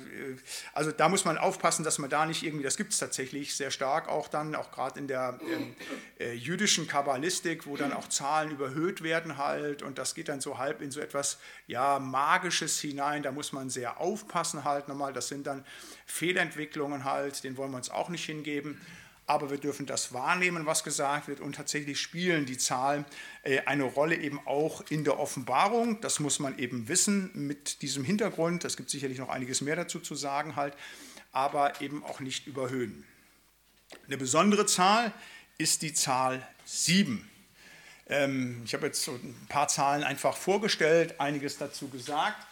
also da muss man aufpassen, dass man da nicht irgendwie das gibt es tatsächlich sehr stark auch dann, auch gerade in der ähm, äh, jüdischen Kabbalistik, wo dann auch Zahlen überhöht werden halt und das geht dann so halb in so etwas ja, Magisches hinein, da muss man sehr aufpassen halt nochmal, das sind dann Fehlentwicklungen halt, den wollen wir uns auch nicht hingeben aber wir dürfen das wahrnehmen, was gesagt wird und tatsächlich spielen die Zahlen äh, eine Rolle eben auch in der Offenbarung. Das muss man eben wissen mit diesem Hintergrund. Es gibt sicherlich noch einiges mehr dazu zu sagen halt aber eben auch nicht überhöhen. Eine besondere Zahl ist die Zahl 7. Ähm, ich habe jetzt so ein paar Zahlen einfach vorgestellt, einiges dazu gesagt,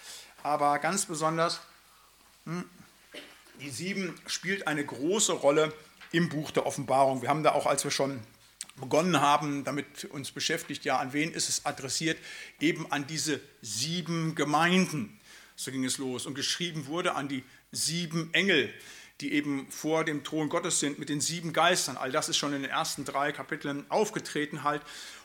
aber ganz besonders, hm, die 7 spielt eine große Rolle im Buch der Offenbarung. Wir haben da auch, als wir schon begonnen haben, damit uns beschäftigt, ja, an wen ist es adressiert? Eben an diese sieben Gemeinden. So ging es los. Und geschrieben wurde an die sieben Engel, die eben vor dem Thron Gottes sind, mit den sieben Geistern. All das ist schon in den ersten drei Kapiteln aufgetreten halt.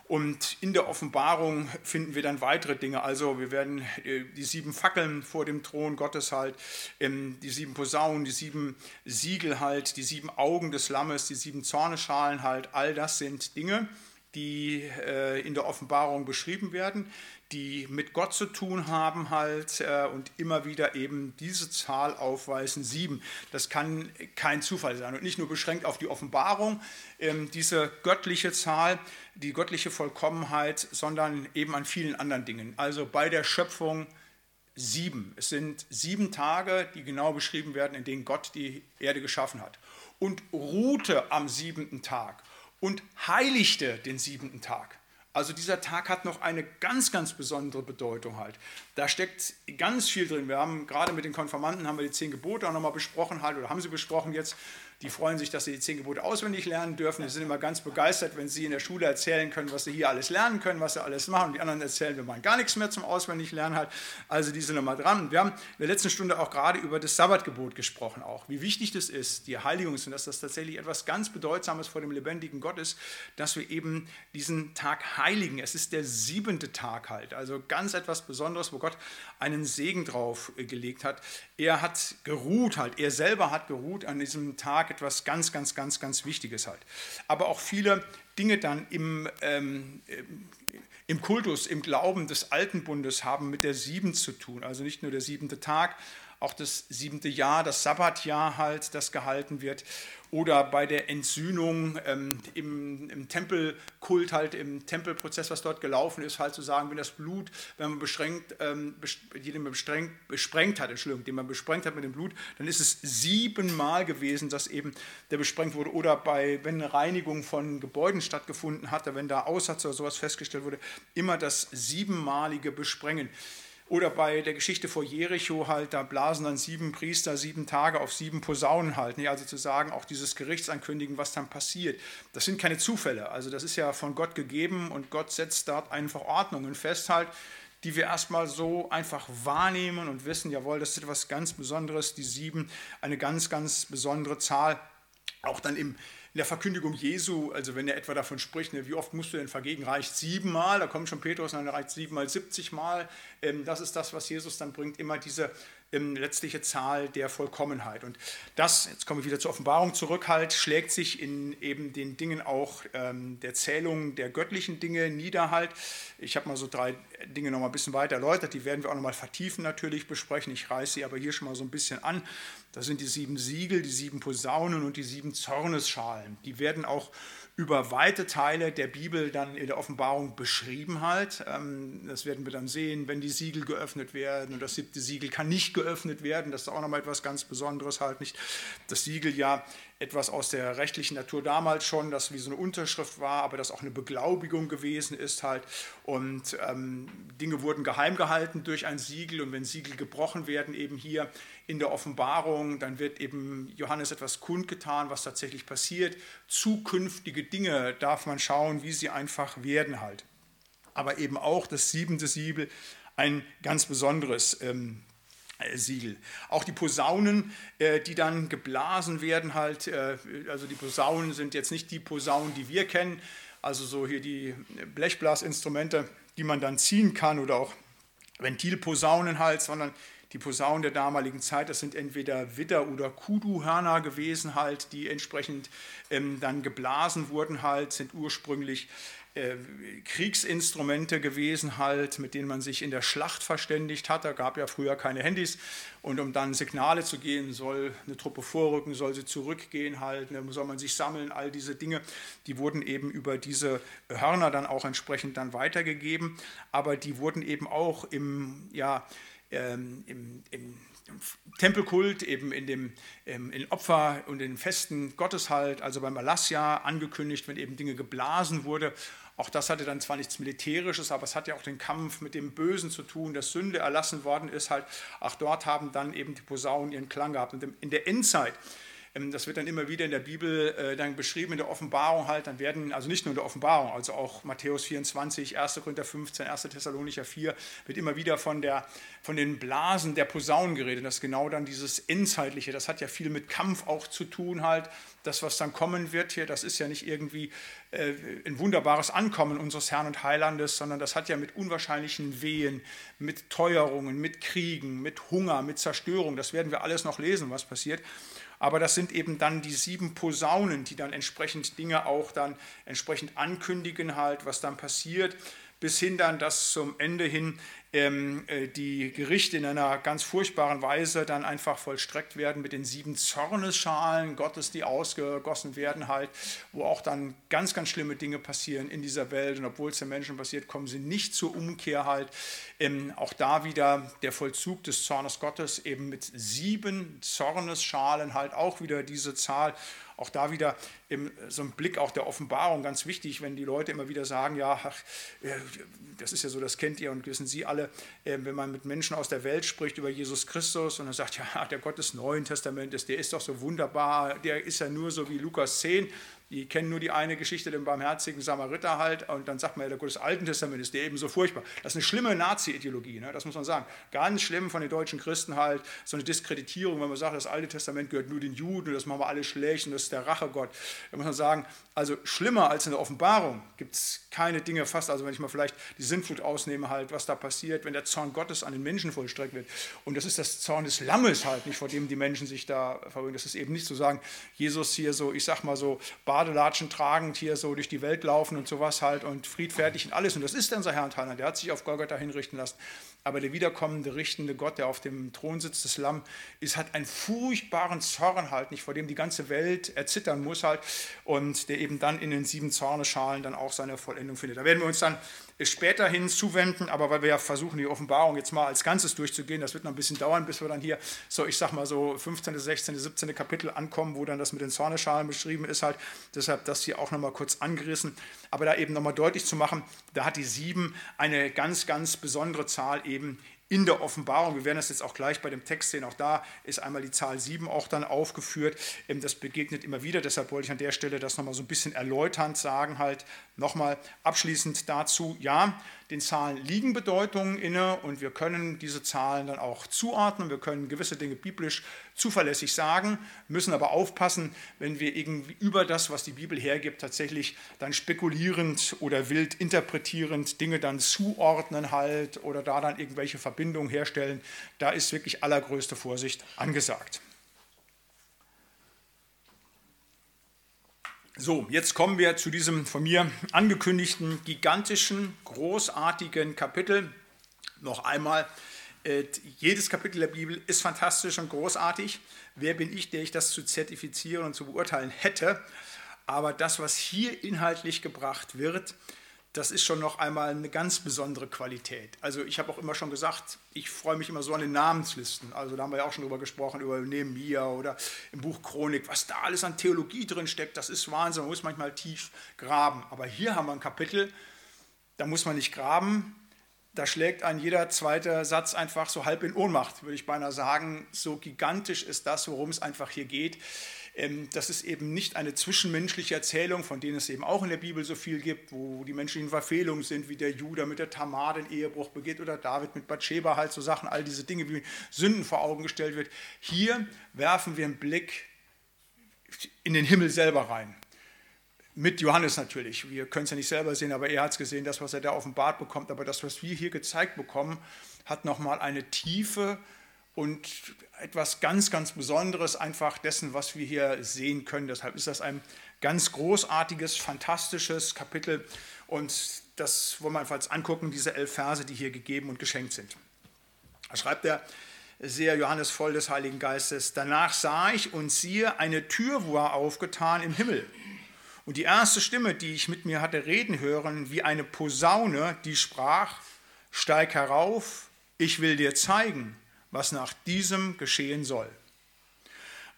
Und in der Offenbarung finden wir dann weitere Dinge. Also wir werden äh, die sieben Fackeln vor dem Thron Gottes halt, ähm, die sieben Posaunen, die sieben Siegel halt, die sieben Augen des Lammes, die sieben Zorneschalen halt. All das sind Dinge, die äh, in der Offenbarung beschrieben werden die mit Gott zu tun haben halt äh, und immer wieder eben diese Zahl aufweisen, sieben. Das kann kein Zufall sein und nicht nur beschränkt auf die Offenbarung, ähm, diese göttliche Zahl, die göttliche Vollkommenheit, sondern eben an vielen anderen Dingen. Also bei der Schöpfung sieben. Es sind sieben Tage, die genau beschrieben werden, in denen Gott die Erde geschaffen hat. Und ruhte am siebenten Tag und heiligte den siebenten Tag. Also dieser Tag hat noch eine ganz, ganz besondere Bedeutung halt. Da steckt ganz viel drin. Wir haben gerade mit den Konfirmanden haben wir die zehn Gebote auch nochmal besprochen halt oder haben sie besprochen jetzt. Die freuen sich, dass sie die zehn Gebote auswendig lernen dürfen. Die sind immer ganz begeistert, wenn sie in der Schule erzählen können, was sie hier alles lernen können, was sie alles machen. Und die anderen erzählen, wir machen gar nichts mehr zum Auswendiglernen halt. Also die sind immer dran. Wir haben in der letzten Stunde auch gerade über das Sabbatgebot gesprochen auch. Wie wichtig das ist, die Heiligung ist und dass das tatsächlich etwas ganz Bedeutsames vor dem lebendigen Gott ist, dass wir eben diesen Tag heiligen. Es ist der siebente Tag halt. Also ganz etwas Besonderes, wo Gott einen Segen drauf gelegt hat. Er hat geruht halt. Er selber hat geruht an diesem Tag etwas ganz, ganz, ganz, ganz Wichtiges halt. Aber auch viele Dinge dann im, ähm, im Kultus, im Glauben des Alten Bundes haben mit der Sieben zu tun. Also nicht nur der siebente Tag, auch das siebente Jahr, das Sabbatjahr halt, das gehalten wird oder bei der Entsühnung ähm, im, im, Tempelkult, halt im Tempelprozess, was dort gelaufen ist, halt zu sagen, wenn das Blut, wenn man beschränkt, ähm, den man besprengt, besprengt hat, Entschuldigung, den man besprengt hat mit dem Blut, dann ist es siebenmal gewesen, dass eben der besprengt wurde. Oder bei, wenn eine Reinigung von Gebäuden stattgefunden hatte, wenn da Aussatz oder sowas festgestellt wurde, immer das siebenmalige Besprengen. Oder bei der Geschichte vor Jericho halt, da blasen dann sieben Priester sieben Tage auf sieben Posaunen halt. Nee, also zu sagen, auch dieses Gerichtsankündigen, was dann passiert. Das sind keine Zufälle. Also das ist ja von Gott gegeben und Gott setzt dort einfach Ordnungen fest halt, die wir erstmal so einfach wahrnehmen und wissen, jawohl, das ist etwas ganz Besonderes, die sieben, eine ganz, ganz besondere Zahl. Auch dann im in der Verkündigung Jesu, also wenn er etwa davon spricht, ne, wie oft musst du denn vergeben, reicht siebenmal, da kommt schon Petrus dann reicht siebenmal, siebzigmal. Ähm, das ist das, was Jesus dann bringt, immer diese ähm, letztliche Zahl der Vollkommenheit. Und das, jetzt komme ich wieder zur Offenbarung zurück, halt, schlägt sich in eben den Dingen auch ähm, der Zählung der göttlichen Dinge nieder halt. Ich habe mal so drei Dinge noch mal ein bisschen weiter erläutert, die werden wir auch noch mal vertiefen natürlich besprechen. Ich reiße sie aber hier schon mal so ein bisschen an. Das sind die sieben Siegel, die sieben Posaunen und die sieben Zornesschalen. Die werden auch über weite Teile der Bibel dann in der Offenbarung beschrieben halt. Ähm, das werden wir dann sehen, wenn die Siegel geöffnet werden und das siebte Siegel kann nicht geöffnet werden. Das ist auch nochmal etwas ganz Besonderes halt nicht. Das Siegel ja etwas aus der rechtlichen Natur damals schon, das wie so eine Unterschrift war, aber das auch eine Beglaubigung gewesen ist halt. Und ähm, Dinge wurden geheim gehalten durch ein Siegel und wenn Siegel gebrochen werden, eben hier in der Offenbarung, dann wird eben Johannes etwas kundgetan, was tatsächlich passiert. Zukünftige Dinge darf man schauen, wie sie einfach werden halt. Aber eben auch das siebente Siegel, ein ganz besonderes ähm, äh, Siegel. Auch die Posaunen, äh, die dann geblasen werden, halt, äh, also die Posaunen sind jetzt nicht die Posaunen, die wir kennen, also so hier die Blechblasinstrumente, die man dann ziehen kann oder auch Ventilposaunen halt, sondern die Posaunen der damaligen Zeit, das sind entweder Widder- oder Kudu-Hörner gewesen halt, die entsprechend ähm, dann geblasen wurden halt, sind ursprünglich äh, Kriegsinstrumente gewesen, halt, mit denen man sich in der Schlacht verständigt hat. Da gab ja früher keine Handys. Und um dann Signale zu gehen, soll eine Truppe vorrücken, soll sie zurückgehen, halt, ne, soll man sich sammeln, all diese Dinge, die wurden eben über diese Hörner dann auch entsprechend dann weitergegeben. Aber die wurden eben auch im, ja, ähm, im, im Tempelkult, eben in dem ähm, in Opfer und in Festen Gottes halt, also beim Alassia angekündigt, wenn eben Dinge geblasen wurde auch das hatte dann zwar nichts Militärisches, aber es hat ja auch den Kampf mit dem Bösen zu tun, dass Sünde erlassen worden ist. Halt, auch dort haben dann eben die Posaunen ihren Klang gehabt. Und in der Endzeit das wird dann immer wieder in der Bibel äh, dann beschrieben, in der Offenbarung halt, dann werden, also nicht nur in der Offenbarung, also auch Matthäus 24, 1. Korinther 15, 1. Thessalonicher 4, wird immer wieder von, der, von den Blasen der Posaunen geredet. Das ist genau dann dieses Endzeitliche, das hat ja viel mit Kampf auch zu tun halt. Das, was dann kommen wird hier, das ist ja nicht irgendwie äh, ein wunderbares Ankommen unseres Herrn und Heilandes, sondern das hat ja mit unwahrscheinlichen Wehen, mit Teuerungen, mit Kriegen, mit Hunger, mit Zerstörung, das werden wir alles noch lesen, was passiert. Aber das sind eben dann die sieben Posaunen, die dann entsprechend Dinge auch dann entsprechend ankündigen halt, was dann passiert, bis hin dann, dass zum Ende hin die Gerichte in einer ganz furchtbaren Weise dann einfach vollstreckt werden mit den sieben Zornesschalen Gottes, die ausgegossen werden halt, wo auch dann ganz, ganz schlimme Dinge passieren in dieser Welt und obwohl es den Menschen passiert, kommen sie nicht zur Umkehr halt. Ähm, auch da wieder der Vollzug des Zornes Gottes eben mit sieben Zornesschalen halt auch wieder diese Zahl auch da wieder im, so ein Blick auch der Offenbarung ganz wichtig, wenn die Leute immer wieder sagen, ja, ach, das ist ja so, das kennt ihr und wissen Sie alle, ähm, wenn man mit Menschen aus der Welt spricht über Jesus Christus und er sagt, ja, der Gott des Neuen Testamentes, der ist doch so wunderbar, der ist ja nur so wie Lukas 10, die kennen nur die eine Geschichte, den barmherzigen Samariter halt, und dann sagt man, ja, der Gott des Alten Testamentes, der eben so furchtbar. Das ist eine schlimme Nazi-Ideologie, ne? das muss man sagen. Ganz schlimm von den deutschen Christen halt, so eine Diskreditierung, wenn man sagt, das Alte Testament gehört nur den Juden, das machen wir alle schlecht und das ist der Rachegott. Da muss man sagen, also schlimmer als in der Offenbarung gibt es keine Dinge fast, also wenn ich mal vielleicht die Sintflut ausnehme halt, was da passiert, wenn der Zorn Gottes an den Menschen vollstreckt wird. Und das ist das Zorn des Lammes halt, nicht vor dem die Menschen sich da verwöhnen. Das ist eben nicht zu sagen, Jesus hier so, ich sag mal so, Badelatschen tragend hier so durch die Welt laufen und sowas halt und friedfertig und alles. Und das ist unser Herr und Heiland, der hat sich auf Golgatha hinrichten lassen. Aber der wiederkommende, richtende Gott, der auf dem Thron sitzt, das Lamm, ist, hat einen furchtbaren Zorn halt, nicht vor dem die ganze Welt erzittern muss halt und der eben dann in den sieben Zorneschalen dann auch seine Vollendung findet. Da werden wir uns dann später hin zuwenden, aber weil wir ja versuchen, die Offenbarung jetzt mal als Ganzes durchzugehen, das wird noch ein bisschen dauern, bis wir dann hier so, ich sag mal so 15., 16., 17. Kapitel ankommen, wo dann das mit den Zorneschalen beschrieben ist halt. Deshalb das hier auch nochmal kurz angerissen. Aber da eben nochmal deutlich zu machen, da hat die sieben eine ganz, ganz besondere Zahl eben in der Offenbarung. Wir werden das jetzt auch gleich bei dem Text sehen. Auch da ist einmal die Zahl 7 auch dann aufgeführt. Ähm, das begegnet immer wieder. Deshalb wollte ich an der Stelle das nochmal so ein bisschen erläuternd sagen. Halt nochmal abschließend dazu. Ja, den Zahlen liegen Bedeutungen inne und wir können diese Zahlen dann auch zuordnen. Wir können gewisse Dinge biblisch zuverlässig sagen, müssen aber aufpassen, wenn wir irgendwie über das, was die Bibel hergibt, tatsächlich dann spekulierend oder wild interpretierend Dinge dann zuordnen halt oder da dann irgendwelche Verbindungen herstellen. Da ist wirklich allergrößte Vorsicht angesagt. So, jetzt kommen wir zu diesem von mir angekündigten gigantischen, großartigen Kapitel. Noch einmal, äh, jedes Kapitel der Bibel ist fantastisch und großartig. Wer bin ich, der ich das zu zertifizieren und zu beurteilen hätte? Aber das, was hier inhaltlich gebracht wird, das ist schon noch einmal eine ganz besondere Qualität. Also ich habe auch immer schon gesagt, ich freue mich immer so an den Namenslisten. Also da haben wir ja auch schon drüber gesprochen, über Nehemiah oder im Buch Chronik, was da alles an Theologie drin steckt, das ist Wahnsinn, man muss manchmal tief graben. Aber hier haben wir ein Kapitel, da muss man nicht graben, da schlägt ein jeder zweite Satz einfach so halb in Ohnmacht, würde ich beinahe sagen. So gigantisch ist das, worum es einfach hier geht. Ähm, das ist eben nicht eine zwischenmenschliche Erzählung, von denen es eben auch in der Bibel so viel gibt, wo die menschlichen Verfehlungen sind, wie der Judah mit der Tamar den Ehebruch begeht oder David mit Bathsheba, halt so Sachen, all diese Dinge, wie Sünden vor Augen gestellt wird. Hier werfen wir einen Blick in den Himmel selber rein. Mit Johannes natürlich. Wir können es ja nicht selber sehen, aber er hat es gesehen, das, was er da offenbart bekommt. Aber das, was wir hier gezeigt bekommen, hat nochmal eine Tiefe und etwas ganz, ganz Besonderes einfach dessen, was wir hier sehen können. Deshalb ist das ein ganz großartiges, fantastisches Kapitel und das wollen wir einfach angucken, diese elf Verse, die hier gegeben und geschenkt sind. Da schreibt er sehr Johannes voll des Heiligen Geistes. Danach sah ich und siehe, eine Tür war aufgetan im Himmel. Und die erste Stimme, die ich mit mir hatte reden hören, wie eine Posaune, die sprach, steig herauf, ich will dir zeigen, was nach diesem geschehen soll.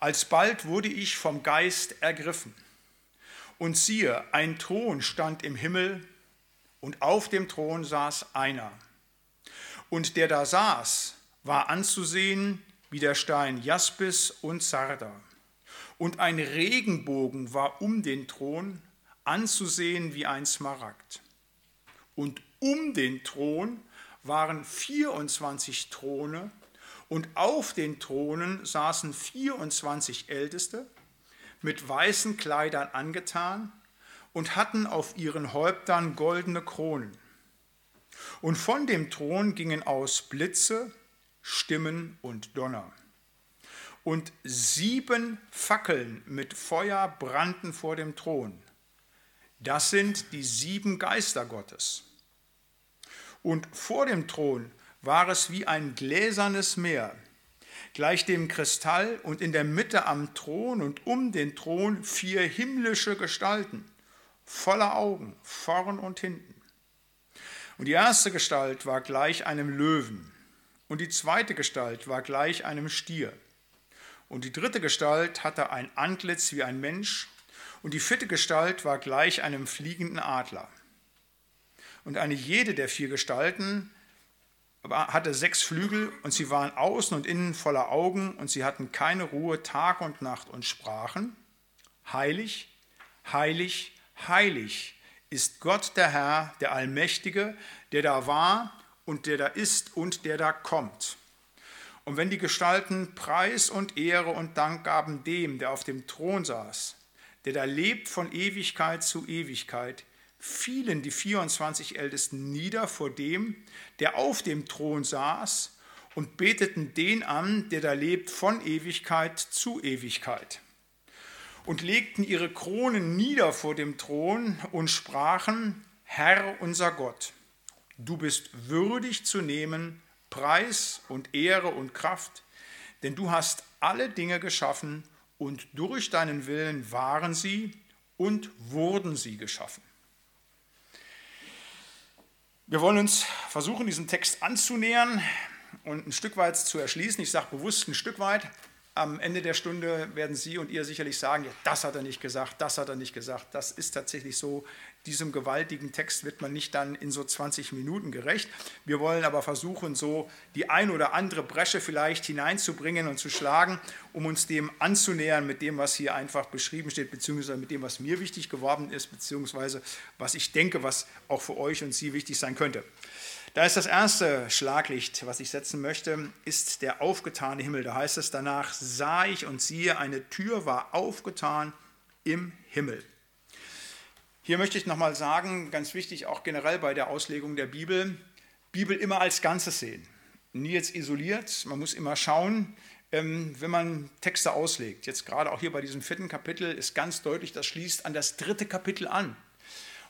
Alsbald wurde ich vom Geist ergriffen. Und siehe, ein Thron stand im Himmel, und auf dem Thron saß einer. Und der da saß, war anzusehen wie der Stein Jaspis und Sarda. Und ein Regenbogen war um den Thron, anzusehen wie ein Smaragd. Und um den Thron waren 24 Throne, und auf den Thronen saßen 24 Älteste, mit weißen Kleidern angetan und hatten auf ihren Häuptern goldene Kronen. Und von dem Thron gingen aus Blitze, Stimmen und Donner. Und sieben Fackeln mit Feuer brannten vor dem Thron. Das sind die sieben Geister Gottes. Und vor dem Thron war es wie ein gläsernes Meer, gleich dem Kristall und in der Mitte am Thron und um den Thron vier himmlische Gestalten, voller Augen, vorn und hinten. Und die erste Gestalt war gleich einem Löwen und die zweite Gestalt war gleich einem Stier. Und die dritte Gestalt hatte ein Antlitz wie ein Mensch und die vierte Gestalt war gleich einem fliegenden Adler. Und eine jede der vier Gestalten hatte sechs Flügel und sie waren außen und innen voller Augen und sie hatten keine Ruhe Tag und Nacht und sprachen, heilig, heilig, heilig ist Gott der Herr, der Allmächtige, der da war und der da ist und der da kommt. Und wenn die Gestalten Preis und Ehre und Dank gaben dem, der auf dem Thron saß, der da lebt von Ewigkeit zu Ewigkeit, fielen die 24 Ältesten nieder vor dem, der auf dem Thron saß, und beteten den an, der da lebt von Ewigkeit zu Ewigkeit. Und legten ihre Kronen nieder vor dem Thron und sprachen, Herr unser Gott, du bist würdig zu nehmen Preis und Ehre und Kraft, denn du hast alle Dinge geschaffen und durch deinen Willen waren sie und wurden sie geschaffen. Wir wollen uns versuchen, diesen Text anzunähern und ein Stück weit zu erschließen. Ich sage bewusst ein Stück weit. Am Ende der Stunde werden Sie und ihr sicherlich sagen, ja, das hat er nicht gesagt, das hat er nicht gesagt. Das ist tatsächlich so diesem gewaltigen Text wird man nicht dann in so 20 Minuten gerecht. Wir wollen aber versuchen, so die ein oder andere Bresche vielleicht hineinzubringen und zu schlagen, um uns dem anzunähern mit dem, was hier einfach beschrieben steht, beziehungsweise mit dem, was mir wichtig geworden ist, beziehungsweise was ich denke, was auch für euch und Sie wichtig sein könnte. Da ist das erste Schlaglicht, was ich setzen möchte, ist der aufgetane Himmel. Da heißt es, danach sah ich und siehe, eine Tür war aufgetan im Himmel. Hier möchte ich nochmal sagen, ganz wichtig auch generell bei der Auslegung der Bibel, Bibel immer als Ganzes sehen. Nie jetzt isoliert, man muss immer schauen, ähm, wenn man Texte auslegt. Jetzt gerade auch hier bei diesem vierten Kapitel ist ganz deutlich, das schließt an das dritte Kapitel an.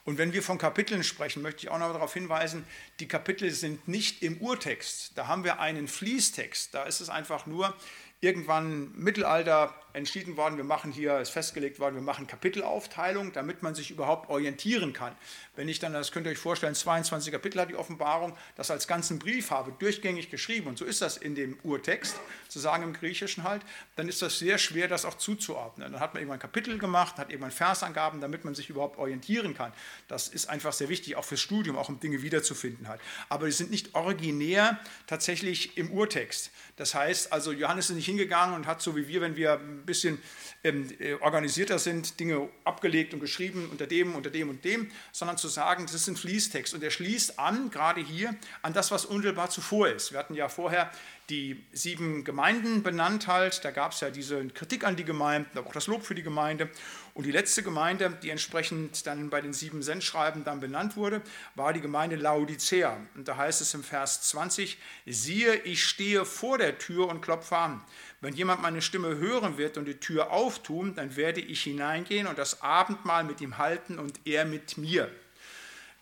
Und wenn wir von Kapiteln sprechen, möchte ich auch noch darauf hinweisen, die Kapitel sind nicht im Urtext. Da haben wir einen Fließtext. Da ist es einfach nur irgendwann Mittelalter entschieden worden, wir machen hier, ist festgelegt worden, wir machen Kapitelaufteilung, damit man sich überhaupt orientieren kann. Wenn ich dann, das könnt ihr euch vorstellen, 22 Kapitel hat die Offenbarung, das als ganzen Brief habe, durchgängig geschrieben, und so ist das in dem Urtext, zu sagen im Griechischen halt, dann ist das sehr schwer, das auch zuzuordnen. Dann hat man irgendwann Kapitel gemacht, hat irgendwann Versangaben, damit man sich überhaupt orientieren kann. Das ist einfach sehr wichtig, auch fürs Studium, auch um Dinge wiederzufinden halt. Aber die sind nicht originär tatsächlich im Urtext. Das heißt, also Johannes ist nicht hingegangen und hat so wie wir, wenn wir bisschen ähm, äh, organisierter sind, Dinge abgelegt und geschrieben unter dem, unter dem und dem, sondern zu sagen, das ist ein Fließtext und der schließt an, gerade hier, an das, was unmittelbar zuvor ist. Wir hatten ja vorher die sieben Gemeinden benannt halt. Da gab es ja diese Kritik an die Gemeinden, aber auch das Lob für die Gemeinde. Und die letzte Gemeinde, die entsprechend dann bei den sieben Sendschreiben dann benannt wurde, war die Gemeinde Laodicea. Und da heißt es im Vers 20, siehe, ich stehe vor der Tür und klopfe an. Wenn jemand meine Stimme hören wird und die Tür auftun, dann werde ich hineingehen und das Abendmahl mit ihm halten und er mit mir.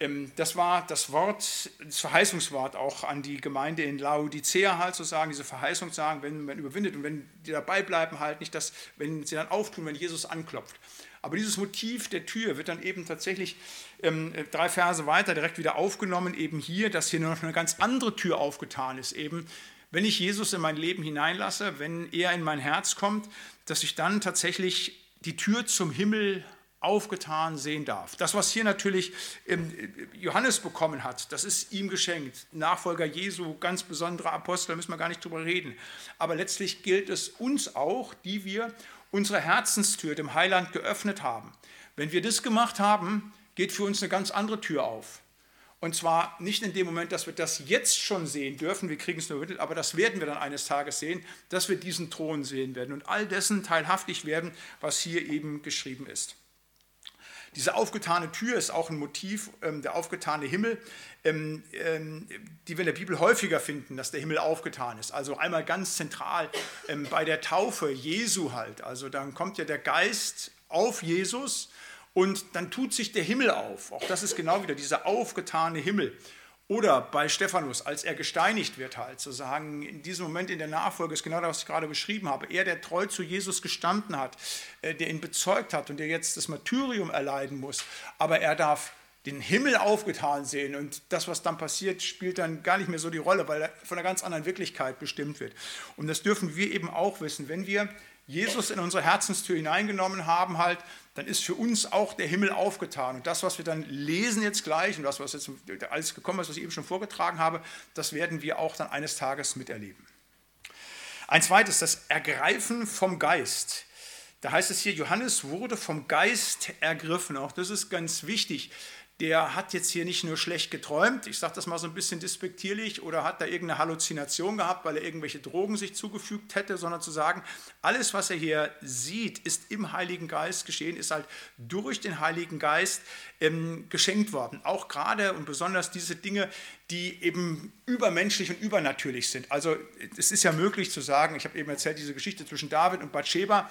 Ähm, das war das Wort, das Verheißungswort auch an die Gemeinde in Laodicea halt zu sagen, diese Verheißung zu sagen, wenn man überwindet und wenn die dabei bleiben halt, nicht das, wenn sie dann auftun, wenn Jesus anklopft. Aber dieses Motiv der Tür wird dann eben tatsächlich ähm, drei Verse weiter direkt wieder aufgenommen, eben hier, dass hier noch eine ganz andere Tür aufgetan ist, eben wenn ich Jesus in mein Leben hineinlasse, wenn er in mein Herz kommt, dass ich dann tatsächlich die Tür zum Himmel aufgetan sehen darf. Das, was hier natürlich ähm, Johannes bekommen hat, das ist ihm geschenkt. Nachfolger Jesu, ganz besonderer Apostel, da müssen wir gar nicht drüber reden. Aber letztlich gilt es uns auch, die wir unsere Herzenstür dem Heiland geöffnet haben. Wenn wir das gemacht haben, geht für uns eine ganz andere Tür auf. Und zwar nicht in dem Moment, dass wir das jetzt schon sehen dürfen, wir kriegen es nur mittel, aber das werden wir dann eines Tages sehen, dass wir diesen Thron sehen werden und all dessen teilhaftig werden, was hier eben geschrieben ist. Diese aufgetane Tür ist auch ein Motiv, ähm, der aufgetane Himmel, ähm, ähm, die wir in der Bibel häufiger finden, dass der Himmel aufgetan ist. Also einmal ganz zentral ähm, bei der Taufe Jesu halt. Also dann kommt ja der Geist auf Jesus und dann tut sich der Himmel auf. Auch das ist genau wieder dieser aufgetane Himmel. Oder bei Stephanus, als er gesteinigt wird, halt, zu sagen, in diesem Moment in der Nachfolge ist genau das, was ich gerade beschrieben habe. Er, der treu zu Jesus gestanden hat, äh, der ihn bezeugt hat und der jetzt das Martyrium erleiden muss, aber er darf den Himmel aufgetan sehen und das, was dann passiert, spielt dann gar nicht mehr so die Rolle, weil er von einer ganz anderen Wirklichkeit bestimmt wird. Und das dürfen wir eben auch wissen. Wenn wir Jesus in unsere Herzenstür hineingenommen haben, halt, dann ist für uns auch der Himmel aufgetan. Und das, was wir dann lesen jetzt gleich und das, was jetzt alles gekommen ist, was ich eben schon vorgetragen habe, das werden wir auch dann eines Tages miterleben. Ein zweites, das Ergreifen vom Geist. Da heißt es hier, Johannes wurde vom Geist ergriffen. Auch das ist ganz wichtig der hat jetzt hier nicht nur schlecht geträumt, ich sage das mal so ein bisschen despektierlich, oder hat da irgendeine Halluzination gehabt, weil er irgendwelche Drogen sich zugefügt hätte, sondern zu sagen, alles, was er hier sieht, ist im Heiligen Geist geschehen, ist halt durch den Heiligen Geist ähm, geschenkt worden. Auch gerade und besonders diese Dinge, die eben übermenschlich und übernatürlich sind. Also es ist ja möglich zu sagen, ich habe eben erzählt, diese Geschichte zwischen David und Bathsheba,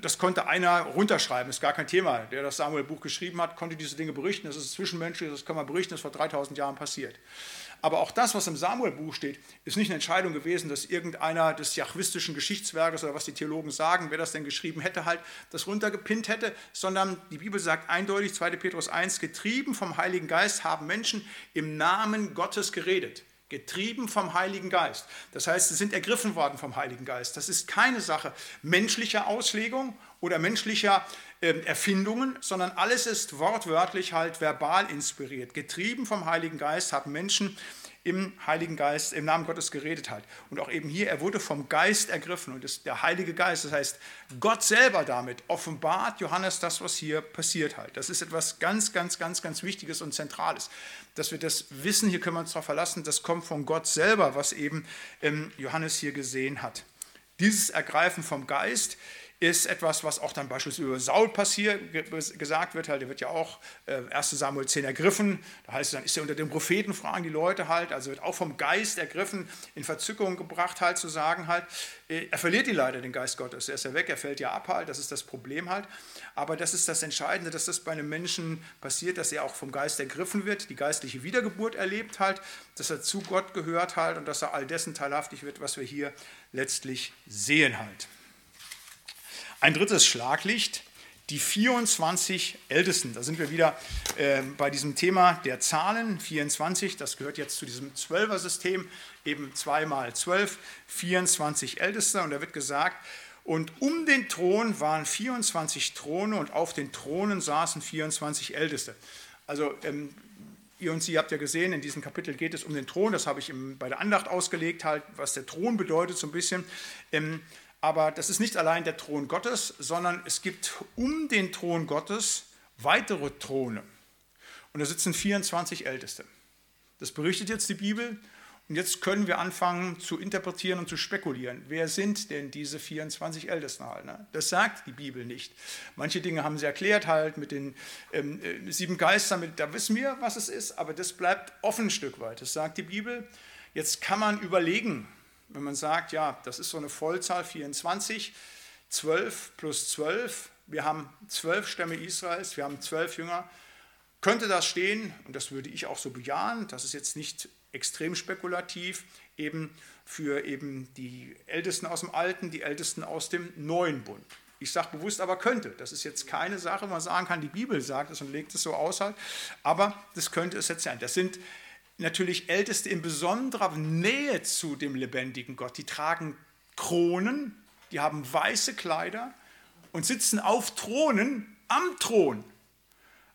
das konnte einer runterschreiben, ist gar kein Thema. Der das Samuel-Buch geschrieben hat, konnte diese Dinge berichten. Das ist zwischenmenschlich, das kann man berichten, das ist vor 3000 Jahren passiert. Aber auch das, was im Samuel-Buch steht, ist nicht eine Entscheidung gewesen, dass irgendeiner des jachwistischen Geschichtswerkes oder was die Theologen sagen, wer das denn geschrieben hätte, halt das runtergepinnt hätte, sondern die Bibel sagt eindeutig, 2. Petrus 1, getrieben vom Heiligen Geist haben Menschen im Namen Gottes geredet getrieben vom Heiligen Geist. Das heißt, sie sind ergriffen worden vom Heiligen Geist. Das ist keine Sache menschlicher Auslegung oder menschlicher äh, Erfindungen, sondern alles ist wortwörtlich halt verbal inspiriert. Getrieben vom Heiligen Geist haben Menschen im Heiligen Geist, im Namen Gottes geredet hat. Und auch eben hier, er wurde vom Geist ergriffen und das, der Heilige Geist, das heißt, Gott selber damit offenbart Johannes das, was hier passiert halt. Das ist etwas ganz, ganz, ganz, ganz Wichtiges und Zentrales, dass wir das wissen, hier können wir uns darauf verlassen, das kommt von Gott selber, was eben ähm, Johannes hier gesehen hat. Dieses Ergreifen vom Geist ist etwas, was auch dann beispielsweise über Saul passiert, gesagt wird, halt, der wird ja auch äh, 1 Samuel 10 ergriffen, da heißt es dann, ist er unter den Propheten, fragen die Leute halt, also wird auch vom Geist ergriffen, in Verzückung gebracht halt, zu sagen halt, äh, er verliert ihn leider, den Geist Gottes, er ist ja weg, er fällt ja ab halt, das ist das Problem halt, aber das ist das Entscheidende, dass das bei einem Menschen passiert, dass er auch vom Geist ergriffen wird, die geistliche Wiedergeburt erlebt halt, dass er zu Gott gehört halt und dass er all dessen teilhaftig wird, was wir hier letztlich sehen halt. Ein drittes Schlaglicht, die 24 Ältesten. Da sind wir wieder äh, bei diesem Thema der Zahlen. 24, das gehört jetzt zu diesem Zwölfer-System, eben 2 mal 12, 24 Älteste. Und da wird gesagt, und um den Thron waren 24 Throne und auf den Thronen saßen 24 Älteste. Also ähm, ihr und Sie habt ja gesehen, in diesem Kapitel geht es um den Thron. Das habe ich bei der Andacht ausgelegt, halt, was der Thron bedeutet so ein bisschen. Ähm, aber das ist nicht allein der Thron Gottes, sondern es gibt um den Thron Gottes weitere Throne. Und da sitzen 24 Älteste. Das berichtet jetzt die Bibel. Und jetzt können wir anfangen zu interpretieren und zu spekulieren. Wer sind denn diese 24 Ältesten halt? Ne? Das sagt die Bibel nicht. Manche Dinge haben sie erklärt halt mit den ähm, äh, sieben Geistern, mit, da wissen wir, was es ist, aber das bleibt offen ein Stück weit. Das sagt die Bibel. Jetzt kann man überlegen, wenn man sagt, ja, das ist so eine Vollzahl 24, 12 plus 12, wir haben zwölf Stämme Israels, wir haben zwölf Jünger, könnte das stehen, und das würde ich auch so bejahen, das ist jetzt nicht extrem spekulativ, eben für eben die Ältesten aus dem Alten, die Ältesten aus dem Neuen Bund. Ich sage bewusst aber könnte. Das ist jetzt keine Sache, wo man sagen kann, die Bibel sagt es und legt es so aus halt. Aber das könnte es jetzt sein. Das sind natürlich Älteste in besonderer Nähe zu dem lebendigen Gott. Die tragen Kronen, die haben weiße Kleider und sitzen auf Thronen am Thron.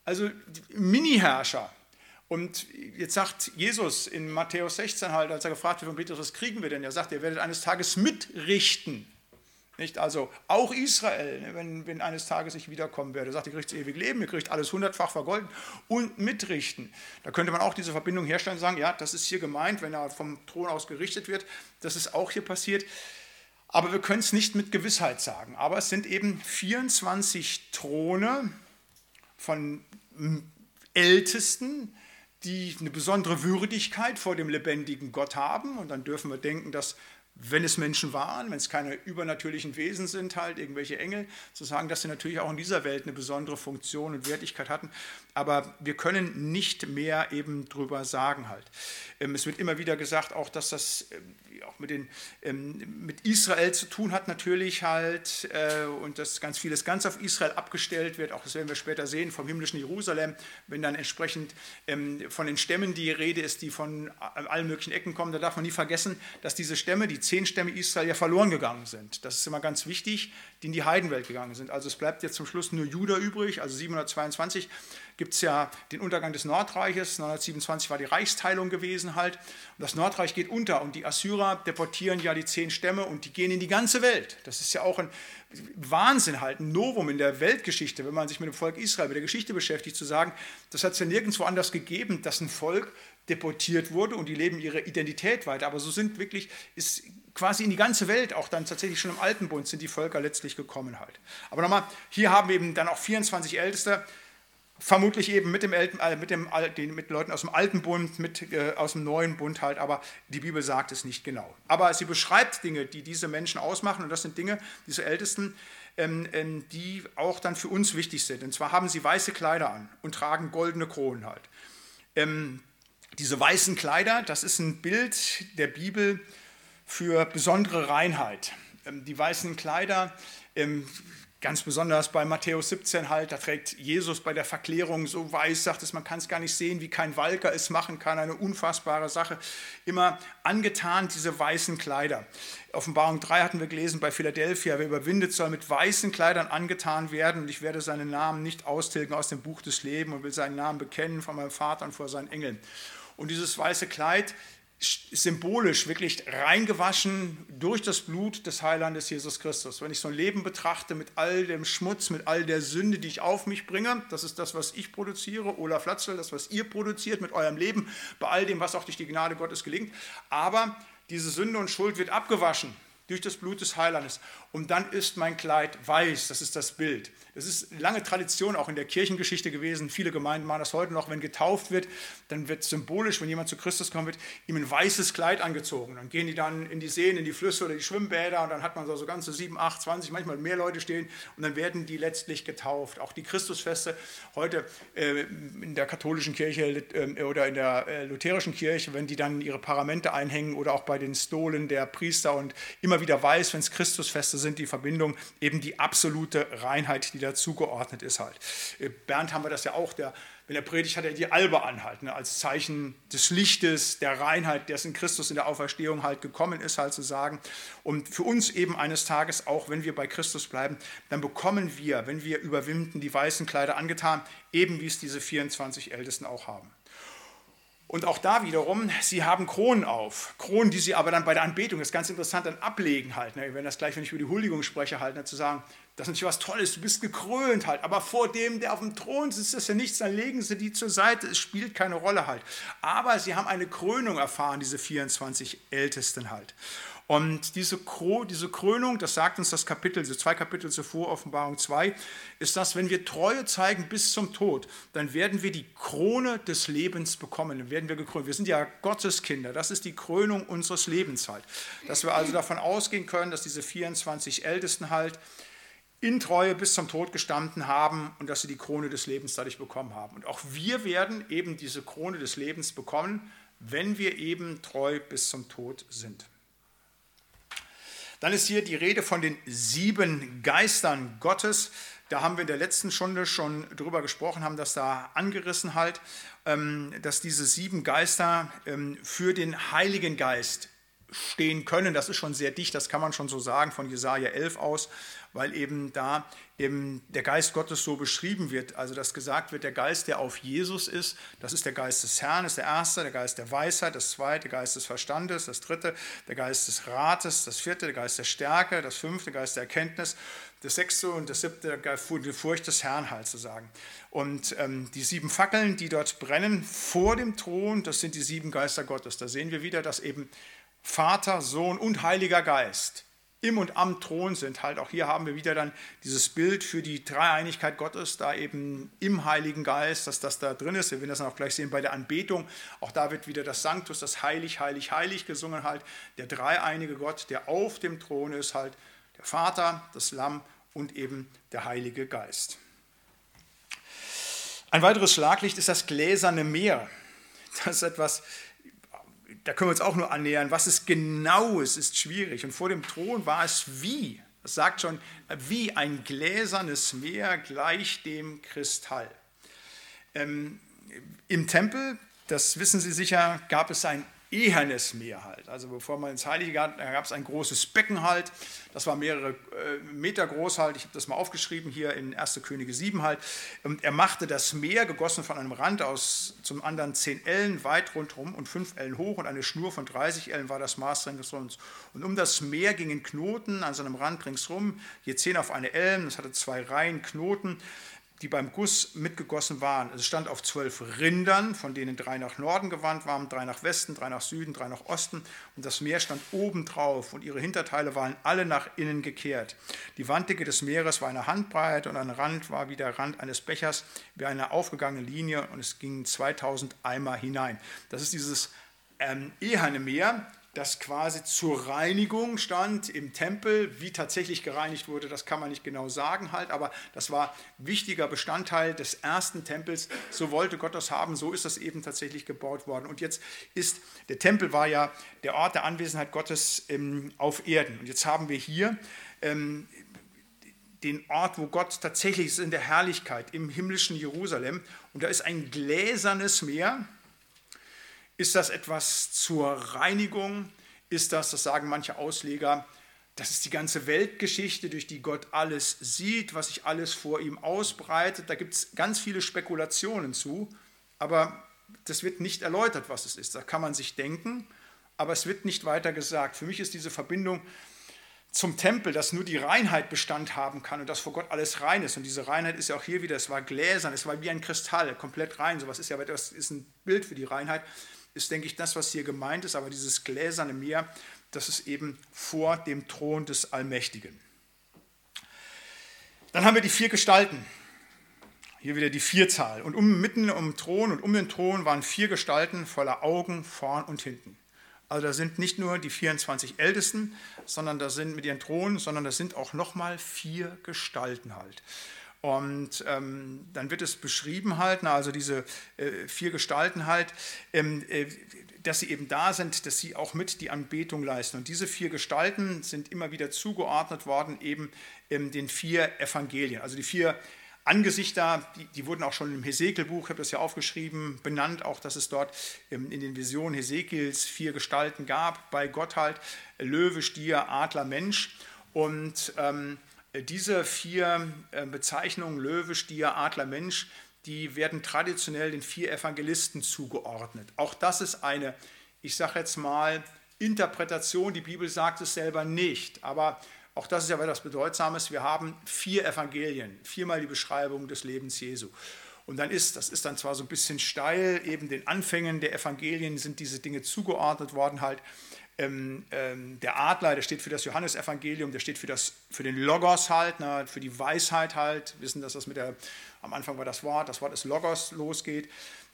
Also Mini-Herrscher. Und jetzt sagt Jesus in Matthäus 16 halt, als er gefragt wird von Petrus, was kriegen wir denn? Er sagt, ihr werdet eines Tages mitrichten nicht? Also auch Israel, ne, wenn, wenn eines Tages ich wiederkommen werde, sagt, ihr kriegt das ewige Leben, ihr kriegt alles hundertfach vergolden und mitrichten. Da könnte man auch diese Verbindung herstellen und sagen, ja, das ist hier gemeint, wenn er vom Thron aus gerichtet wird, das ist auch hier passiert. Aber wir können es nicht mit Gewissheit sagen. Aber es sind eben 24 Throne von Ältesten, die eine besondere Würdigkeit vor dem lebendigen Gott haben. Und dann dürfen wir denken, dass wenn es Menschen waren, wenn es keine übernatürlichen Wesen sind, halt irgendwelche Engel, zu sagen, dass sie natürlich auch in dieser Welt eine besondere Funktion und Wertigkeit hatten. Aber wir können nicht mehr eben drüber sagen halt. Ähm, es wird immer wieder gesagt, auch dass das ähm, auch mit, den, ähm, mit Israel zu tun hat natürlich halt äh, und dass ganz vieles ganz auf Israel abgestellt wird. Auch das werden wir später sehen vom himmlischen Jerusalem, wenn dann entsprechend von den Stämmen die Rede ist, die von allen möglichen Ecken kommen. Da darf man nie vergessen, dass diese Stämme, die zehn Stämme Israel ja verloren gegangen sind. Das ist immer ganz wichtig, die in die Heidenwelt gegangen sind. Also es bleibt jetzt zum Schluss nur Juda übrig, also 722 gibt es ja den Untergang des Nordreiches. 927 war die Reichsteilung gewesen halt. Und das Nordreich geht unter und die Assyrer deportieren ja die zehn Stämme und die gehen in die ganze Welt. Das ist ja auch ein Wahnsinn halt, ein Novum in der Weltgeschichte, wenn man sich mit dem Volk Israel, mit der Geschichte beschäftigt, zu sagen, das hat es ja nirgendwo anders gegeben, dass ein Volk deportiert wurde und die leben ihre Identität weiter. Aber so sind wirklich, ist quasi in die ganze Welt, auch dann tatsächlich schon im Alten Bund, sind die Völker letztlich gekommen halt. Aber nochmal, hier haben wir eben dann auch 24 Älteste, vermutlich eben mit, dem, äh, mit, dem, den, mit Leuten aus dem Alten Bund, mit, äh, aus dem Neuen Bund halt, aber die Bibel sagt es nicht genau. Aber sie beschreibt Dinge, die diese Menschen ausmachen und das sind Dinge, diese Ältesten, ähm, ähm, die auch dann für uns wichtig sind. Und zwar haben sie weiße Kleider an und tragen goldene Kronen halt. Ähm, diese weißen Kleider, das ist ein Bild der Bibel für besondere Reinheit. Ähm, die weißen Kleider, ähm, ganz besonders bei Matthäus 17 halt, da trägt Jesus bei der Verklärung so weiß, sagt es, man kann es gar nicht sehen, wie kein Walker es machen kann, eine unfassbare Sache. Immer angetan diese weißen Kleider. Offenbarung 3 hatten wir gelesen bei Philadelphia, wer überwindet, soll mit weißen Kleidern angetan werden und ich werde seinen Namen nicht austilgen aus dem Buch des Lebens und will seinen Namen bekennen von meinem Vater und vor seinen Engeln. Und dieses weiße Kleid symbolisch wirklich reingewaschen durch das Blut des Heilandes Jesus Christus. Wenn ich so ein Leben betrachte mit all dem Schmutz, mit all der Sünde, die ich auf mich bringe, das ist das, was ich produziere, Olaf Latzel, das, was ihr produziert mit eurem Leben, bei all dem, was auch durch die Gnade Gottes gelingt. Aber diese Sünde und Schuld wird abgewaschen durch das Blut des Heilandes. Und dann ist mein Kleid weiß, das ist das Bild. Das ist lange Tradition auch in der Kirchengeschichte gewesen. Viele Gemeinden machen das heute noch. Wenn getauft wird, dann wird symbolisch, wenn jemand zu Christus kommt, wird ihm ein weißes Kleid angezogen. Dann gehen die dann in die Seen, in die Flüsse oder die Schwimmbäder und dann hat man so, so ganze sieben, acht, zwanzig, manchmal mehr Leute stehen und dann werden die letztlich getauft. Auch die Christusfeste heute äh, in der katholischen Kirche äh, oder in der äh, lutherischen Kirche, wenn die dann ihre Paramente einhängen oder auch bei den Stolen der Priester und immer wieder weiß, wenn es Christusfeste sind, die Verbindung, eben die absolute Reinheit, die dazu geordnet ist halt. Äh, Bernd haben wir das ja auch, der, wenn er predigt, hat er die Albe anhalten, ne, als Zeichen des Lichtes, der Reinheit, dessen Christus in der Auferstehung halt gekommen ist, halt zu sagen. Und für uns eben eines Tages, auch wenn wir bei Christus bleiben, dann bekommen wir, wenn wir überwinden, die weißen Kleider angetan, eben wie es diese 24 Ältesten auch haben. Und auch da wiederum, sie haben Kronen auf. Kronen, die sie aber dann bei der Anbetung, das ist ganz interessant, dann ablegen halt. Ne? Wir werden das gleich, wenn ich über die Huldigung spreche, halt, ne? zu sagen, das ist natürlich was Tolles, du bist gekrönt halt. Aber vor dem, der auf dem Thron sitzt, ist ja nichts, dann legen sie die zur Seite, es spielt keine Rolle halt. Aber sie haben eine Krönung erfahren, diese 24 Ältesten halt. Und diese, diese Krönung, das sagt uns das Kapitel, diese zwei Kapitel zuvor, Offenbarung 2, ist das, wenn wir Treue zeigen bis zum Tod, dann werden wir die Krone des Lebens bekommen. Dann werden wir gekrönt. Wir sind ja Gotteskinder. Das ist die Krönung unseres Lebens halt. Dass wir also davon ausgehen können, dass diese 24 Ältesten halt in Treue bis zum Tod gestanden haben und dass sie die Krone des Lebens dadurch bekommen haben. Und auch wir werden eben diese Krone des Lebens bekommen, wenn wir eben treu bis zum Tod sind. Dann ist hier die Rede von den sieben Geistern Gottes. Da haben wir in der letzten Stunde schon drüber gesprochen, haben das da angerissen halt, ähm, dass diese sieben Geister ähm, für den Heiligen Geist stehen können. Das ist schon sehr dicht, das kann man schon so sagen von Jesaja 11 aus weil eben da eben der Geist Gottes so beschrieben wird. Also dass gesagt wird, der Geist, der auf Jesus ist, das ist der Geist des Herrn, ist der erste, der Geist der Weisheit, das zweite, der Geist des Verstandes, das dritte, der Geist des Rates, das vierte, der Geist der Stärke, das fünfte, der Geist der Erkenntnis, das sechste und das siebte, die Furcht des Herrn halt zu sagen. Und ähm, die sieben Fackeln, die dort brennen vor dem Thron, das sind die sieben Geister Gottes. Da sehen wir wieder, dass eben Vater, Sohn und Heiliger Geist im und am Thron sind. Halt auch hier haben wir wieder dann dieses Bild für die Dreieinigkeit Gottes, da eben im Heiligen Geist, dass das da drin ist. Wir werden das dann auch gleich sehen bei der Anbetung. Auch da wird wieder das Sanctus, das Heilig, Heilig, Heilig gesungen halt. Der dreieinige Gott, der auf dem Thron ist, halt der Vater, das Lamm und eben der Heilige Geist. Ein weiteres Schlaglicht ist das gläserne Meer. Das ist etwas, da können wir uns auch nur annähern. Was es genau ist, ist schwierig. Und vor dem Thron war es wie, das sagt schon, wie ein gläsernes Meer gleich dem Kristall. Ähm, Im Tempel, das wissen Sie sicher, gab es ein ehernes Meer halt. Also bevor man ins Heilige gab, da gab es ein großes Becken halt. Das war mehrere äh, Meter groß halt. Ich habe das mal aufgeschrieben hier in 1. Könige 7 halt. Und er machte das Meer, gegossen von einem Rand aus zum anderen 10 Ellen weit rundherum und 5 Ellen hoch und eine Schnur von 30 Ellen war das Maß ringsherum. Und um das Meer gingen Knoten an seinem Rand ringsherum, je 10 auf eine Ellen. Das hatte zwei Reihen Knoten die beim Guss mitgegossen waren. Es stand auf zwölf Rindern, von denen drei nach Norden gewandt waren, drei nach Westen, drei nach Süden, drei nach Osten. Und das Meer stand oben drauf und ihre Hinterteile waren alle nach innen gekehrt. Die Wanddicke des Meeres war eine Handbreite und ein Rand war wie der Rand eines Bechers, wie eine aufgegangene Linie und es gingen 2000 Eimer hinein. Das ist dieses ähm, Eherne Meer, das quasi zur Reinigung stand im Tempel. Wie tatsächlich gereinigt wurde, das kann man nicht genau sagen halt, aber das war wichtiger Bestandteil des ersten Tempels. So wollte Gott das haben, so ist das eben tatsächlich gebaut worden. Und jetzt ist, der Tempel war ja der Ort der Anwesenheit Gottes ähm, auf Erden. Und jetzt haben wir hier ähm, den Ort, wo Gott tatsächlich ist in der Herrlichkeit, im himmlischen Jerusalem. Und da ist ein gläsernes Meer, ist das etwas zur Reinigung? Ist das, das sagen manche Ausleger, das ist die ganze Weltgeschichte, durch die Gott alles sieht, was sich alles vor ihm ausbreitet. Da gibt es ganz viele Spekulationen zu, aber das wird nicht erläutert, was es ist. Da kann man sich denken, aber es wird nicht weiter gesagt. Für mich ist diese Verbindung zum Tempel, dass nur die Reinheit Bestand haben kann und dass vor Gott alles rein ist. Und diese Reinheit ist ja auch hier wieder, es war gläsern, es war wie ein Kristall, komplett rein. So was ist ja das ist ein Bild für die Reinheit ist, denke ich, das, was hier gemeint ist, aber dieses gläserne Meer, das ist eben vor dem Thron des Allmächtigen. Dann haben wir die vier Gestalten. Hier wieder die Vierzahl. Und um, mitten um Thron und um den Thron waren vier Gestalten voller Augen vorn und hinten. Also da sind nicht nur die 24 Ältesten, sondern da sind mit ihren Thronen, sondern das sind auch nochmal vier Gestalten halt. Und ähm, dann wird es beschrieben halt, na, also diese äh, vier Gestalten halt, ähm, äh, dass sie eben da sind, dass sie auch mit die Anbetung leisten. Und diese vier Gestalten sind immer wieder zugeordnet worden eben ähm, den vier Evangelien. Also die vier Angesichter, die, die wurden auch schon im Hesekiel-Buch, ich habe das ja aufgeschrieben, benannt, auch dass es dort ähm, in den Visionen Hesekiels vier Gestalten gab, bei Gott halt, Löwe, Stier, Adler, Mensch. Und ähm, diese vier äh, Bezeichnungen, Löwe, Stier, Adler, Mensch, die werden traditionell den vier Evangelisten zugeordnet. Auch das ist eine, ich sage jetzt mal, Interpretation. Die Bibel sagt es selber nicht, aber auch das ist ja etwas Bedeutsames. Wir haben vier Evangelien, viermal die Beschreibung des Lebens Jesu. Und dann ist, das ist dann zwar so ein bisschen steil, eben den Anfängen der Evangelien sind diese Dinge zugeordnet worden halt. Ähm, ähm, der Adler, der steht für das Johannesevangelium, der steht für, das, für den Logos halt, ne, für die Weisheit halt. Wissen, dass das mit der, am Anfang war das Wort, das Wort des Logos losgeht.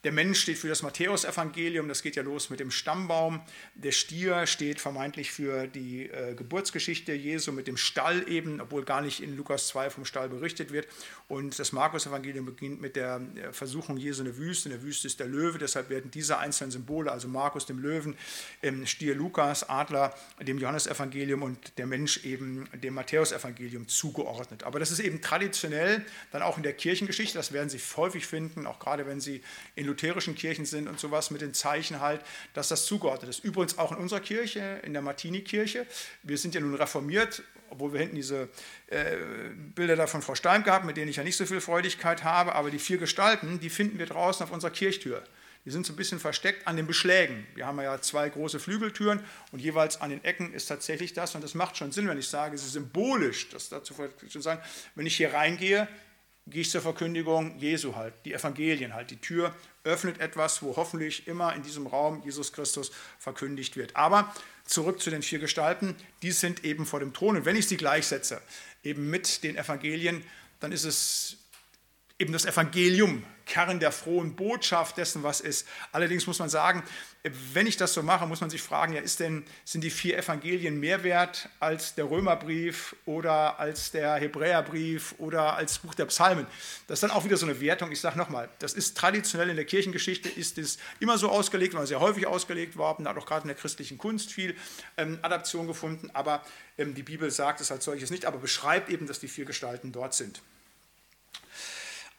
Der Mensch steht für das Matthäusevangelium, das geht ja los mit dem Stammbaum. Der Stier steht vermeintlich für die äh, Geburtsgeschichte Jesu mit dem Stall eben, obwohl gar nicht in Lukas 2 vom Stall berichtet wird. Und das Markus-Evangelium beginnt mit der äh, Versuchung Jesu in der Wüste. In der Wüste ist der Löwe, deshalb werden diese einzelnen Symbole, also Markus dem Löwen, ähm, Stier Lukas, Adler dem Johannesevangelium und der Mensch eben dem Matthäusevangelium zugeordnet. Aber das ist eben traditionell dann auch in der Kirchengeschichte, das werden Sie häufig finden, auch gerade wenn Sie in lutherischen Kirchen sind und sowas mit den Zeichen halt, dass das zugeordnet ist. Übrigens auch in unserer Kirche, in der Martini-Kirche. Wir sind ja nun reformiert, obwohl wir hinten diese äh, Bilder da von Frau Stein gehabt, mit denen ich ja nicht so viel Freudigkeit habe, aber die vier Gestalten, die finden wir draußen auf unserer Kirchtür. Die sind so ein bisschen versteckt an den Beschlägen. Wir haben ja zwei große Flügeltüren und jeweils an den Ecken ist tatsächlich das. Und das macht schon Sinn, wenn ich sage, es ist symbolisch, das dazu zu sagen, wenn ich hier reingehe, gehe ich zur Verkündigung Jesu halt, die Evangelien halt. Die Tür öffnet etwas, wo hoffentlich immer in diesem Raum Jesus Christus verkündigt wird. Aber zurück zu den vier Gestalten, die sind eben vor dem Thron. Und wenn ich sie gleichsetze, eben mit den Evangelien, dann ist es eben das Evangelium, Kern der frohen Botschaft dessen, was ist. Allerdings muss man sagen, wenn ich das so mache, muss man sich fragen, ja, ist denn, sind die vier Evangelien mehr wert als der Römerbrief oder als der Hebräerbrief oder als Buch der Psalmen? Das ist dann auch wieder so eine Wertung. Ich sage nochmal, das ist traditionell in der Kirchengeschichte, ist es immer so ausgelegt, war sehr häufig ausgelegt worden, hat auch gerade in der christlichen Kunst viel ähm, Adaption gefunden, aber ähm, die Bibel sagt es als solches nicht, aber beschreibt eben, dass die vier Gestalten dort sind.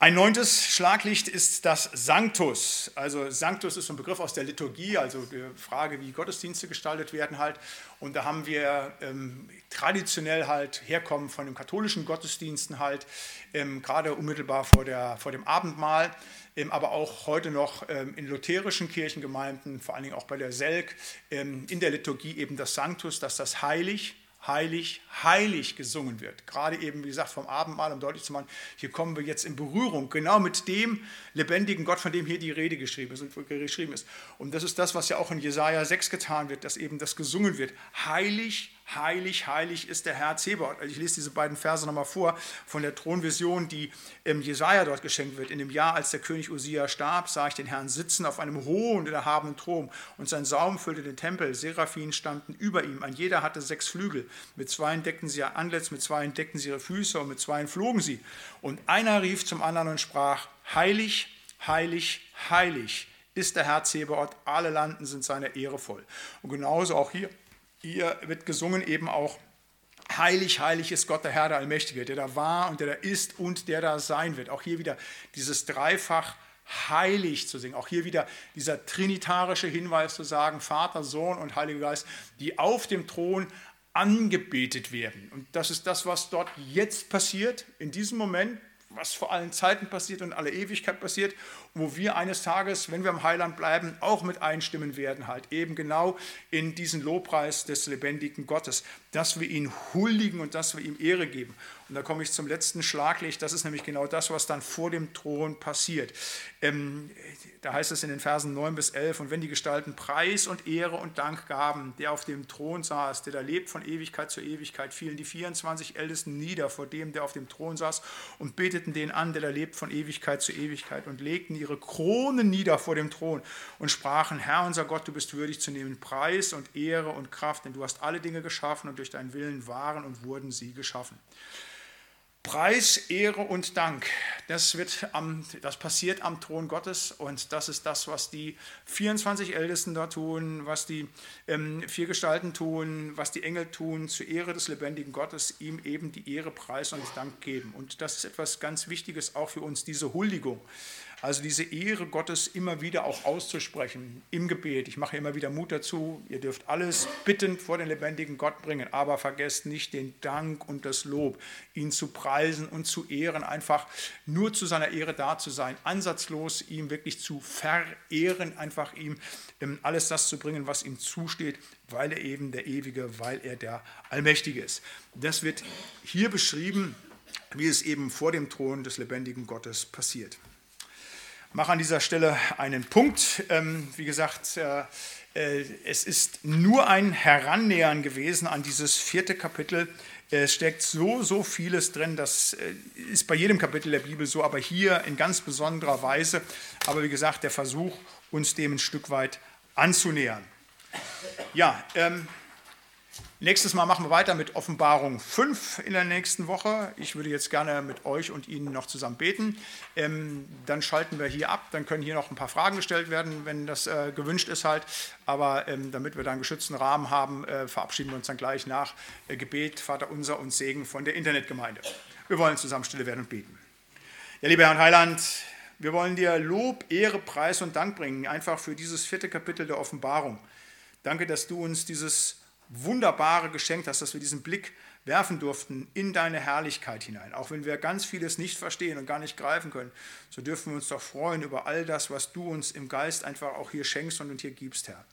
Ein neuntes Schlaglicht ist das Sanctus. Also Sanctus ist ein Begriff aus der Liturgie, also die Frage, wie Gottesdienste gestaltet werden halt. Und da haben wir ähm, traditionell halt herkommen von den katholischen Gottesdiensten halt, ähm, gerade unmittelbar vor, der, vor dem Abendmahl, ähm, aber auch heute noch ähm, in lutherischen Kirchengemeinden, vor allen Dingen auch bei der Selk, ähm, in der Liturgie eben das Sanctus, dass das heilig heilig, heilig gesungen wird. Gerade eben, wie gesagt, vom Abendmahl, um deutlich zu machen, hier kommen wir jetzt in Berührung, genau mit dem lebendigen Gott, von dem hier die Rede geschrieben ist. Und das ist das, was ja auch in Jesaja 6 getan wird, dass eben das gesungen wird. Heilig, heilig, heilig ist der Herr Zebaoth. Also ich lese diese beiden Verse nochmal vor von der Thronvision, die im Jesaja dort geschenkt wird. In dem Jahr, als der König Usia starb, sah ich den Herrn sitzen auf einem hohen, erhabenen Thron und sein Saum füllte den Tempel. Seraphim standen über ihm. Ein jeder hatte sechs Flügel. Mit zwei deckten sie ihr Antlitz, mit zwei deckten sie ihre Füße und mit zwei flogen sie. Und einer rief zum anderen und sprach, heilig, heilig, heilig ist der Herr Zebaoth, alle Landen sind seiner Ehre voll. Und genauso auch hier hier wird gesungen eben auch, heilig, heilig ist Gott der Herr, der Allmächtige, der da war und der da ist und der da sein wird. Auch hier wieder dieses Dreifach heilig zu singen. Auch hier wieder dieser trinitarische Hinweis zu sagen, Vater, Sohn und Heiliger Geist, die auf dem Thron angebetet werden. Und das ist das, was dort jetzt passiert, in diesem Moment, was vor allen Zeiten passiert und alle Ewigkeit passiert, wo wir eines Tages, wenn wir im Heiland bleiben, auch mit einstimmen werden, halt eben genau in diesen Lobpreis des lebendigen Gottes, dass wir ihn huldigen und dass wir ihm Ehre geben. Und da komme ich zum letzten Schlaglicht, das ist nämlich genau das, was dann vor dem Thron passiert. Ähm, da heißt es in den Versen 9 bis 11, und wenn die Gestalten Preis und Ehre und Dank gaben, der auf dem Thron saß, der da lebt von Ewigkeit zu Ewigkeit, fielen die 24 Ältesten nieder vor dem, der auf dem Thron saß, und beteten den an, der da lebt von Ewigkeit zu Ewigkeit, und legten ihre Kronen nieder vor dem Thron und sprachen, Herr unser Gott, du bist würdig zu nehmen Preis und Ehre und Kraft, denn du hast alle Dinge geschaffen und durch deinen Willen waren und wurden sie geschaffen. Preis, Ehre und Dank, das, wird am, das passiert am Thron Gottes und das ist das, was die 24 Ältesten da tun, was die ähm, vier Gestalten tun, was die Engel tun, zur Ehre des lebendigen Gottes, ihm eben die Ehre, Preis und Dank geben. Und das ist etwas ganz Wichtiges auch für uns, diese Huldigung. Also diese Ehre Gottes immer wieder auch auszusprechen im Gebet. Ich mache immer wieder Mut dazu. Ihr dürft alles bittend vor den lebendigen Gott bringen, aber vergesst nicht den Dank und das Lob, ihn zu preisen und zu ehren, einfach nur zu seiner Ehre da zu sein, ansatzlos ihm wirklich zu verehren, einfach ihm ähm, alles das zu bringen, was ihm zusteht, weil er eben der Ewige, weil er der Allmächtige ist. Das wird hier beschrieben, wie es eben vor dem Thron des lebendigen Gottes passiert mache an dieser Stelle einen Punkt. Ähm, wie gesagt, äh, äh, es ist nur ein Herannähern gewesen an dieses vierte Kapitel. Es steckt so, so vieles drin. Das äh, ist bei jedem Kapitel der Bibel so, aber hier in ganz besonderer Weise. Aber wie gesagt, der Versuch, uns dem ein Stück weit anzunähern. Ja, ähm, Nächstes Mal machen wir weiter mit Offenbarung 5 in der nächsten Woche. Ich würde jetzt gerne mit euch und Ihnen noch zusammen beten. Ähm, dann schalten wir hier ab. Dann können hier noch ein paar Fragen gestellt werden, wenn das äh, gewünscht ist halt. Aber ähm, damit wir da einen geschützten Rahmen haben, äh, verabschieden wir uns dann gleich nach äh, Gebet, Vater unser und Segen von der Internetgemeinde. Wir wollen zusammen stille werden und beten. Ja, lieber Herr Heiland, wir wollen dir Lob, Ehre, Preis und Dank bringen, einfach für dieses vierte Kapitel der Offenbarung. Danke, dass du uns dieses wunderbare Geschenk hast, dass wir diesen Blick werfen durften in deine Herrlichkeit hinein. Auch wenn wir ganz vieles nicht verstehen und gar nicht greifen können, so dürfen wir uns doch freuen über all das, was du uns im Geist einfach auch hier schenkst und hier gibst, Herr.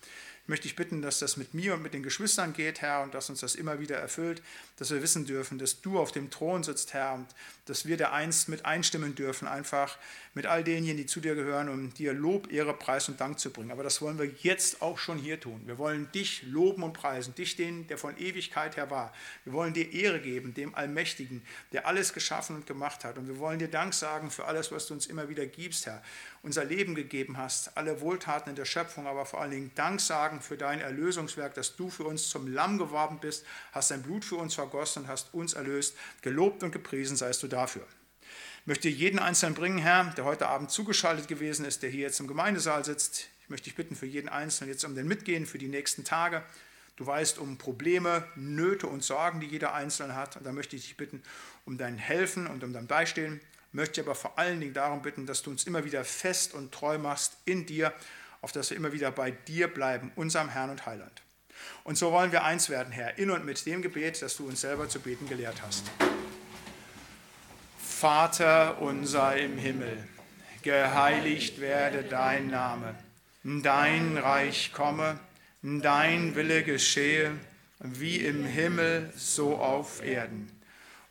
Möchte ich bitten, dass das mit mir und mit den Geschwistern geht, Herr, und dass uns das immer wieder erfüllt, dass wir wissen dürfen, dass du auf dem Thron sitzt, Herr, und dass wir der einst mit einstimmen dürfen, einfach mit all denjenigen, die zu dir gehören, um dir Lob, Ehre, Preis und Dank zu bringen. Aber das wollen wir jetzt auch schon hier tun. Wir wollen dich loben und preisen, dich, den, der von Ewigkeit her war. Wir wollen dir Ehre geben, dem Allmächtigen, der alles geschaffen und gemacht hat. Und wir wollen dir Dank sagen für alles, was du uns immer wieder gibst, Herr. Unser Leben gegeben hast, alle Wohltaten in der Schöpfung, aber vor allen Dingen Dank sagen für dein Erlösungswerk, dass du für uns zum Lamm geworben bist, hast dein Blut für uns vergossen und hast uns erlöst. Gelobt und gepriesen seist du dafür. Ich möchte jeden Einzelnen bringen, Herr, der heute Abend zugeschaltet gewesen ist, der hier jetzt im Gemeindesaal sitzt. Ich möchte dich bitten für jeden Einzelnen jetzt um den Mitgehen für die nächsten Tage. Du weißt um Probleme, Nöte und Sorgen, die jeder Einzelne hat. Und da möchte ich dich bitten um dein Helfen und um dein Beistehen. Möchte aber vor allen Dingen darum bitten, dass du uns immer wieder fest und treu machst in dir, auf dass wir immer wieder bei dir bleiben, unserem Herrn und Heiland. Und so wollen wir eins werden, Herr, in und mit dem Gebet, das du uns selber zu beten gelehrt hast. Vater unser im Himmel, geheiligt werde dein Name, dein Reich komme, dein Wille geschehe, wie im Himmel so auf Erden.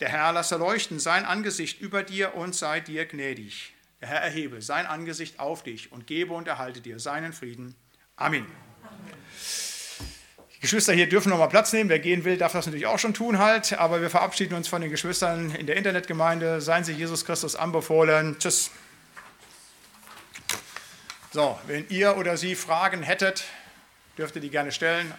Der Herr lasse leuchten sein Angesicht über dir und sei dir gnädig. Der Herr erhebe sein Angesicht auf dich und gebe und erhalte dir seinen Frieden. Amen. Die Geschwister hier dürfen nochmal Platz nehmen. Wer gehen will, darf das natürlich auch schon tun halt. Aber wir verabschieden uns von den Geschwistern in der Internetgemeinde. Seien Sie Jesus Christus anbefohlen. Tschüss. So, wenn ihr oder Sie Fragen hättet, dürft ihr die gerne stellen.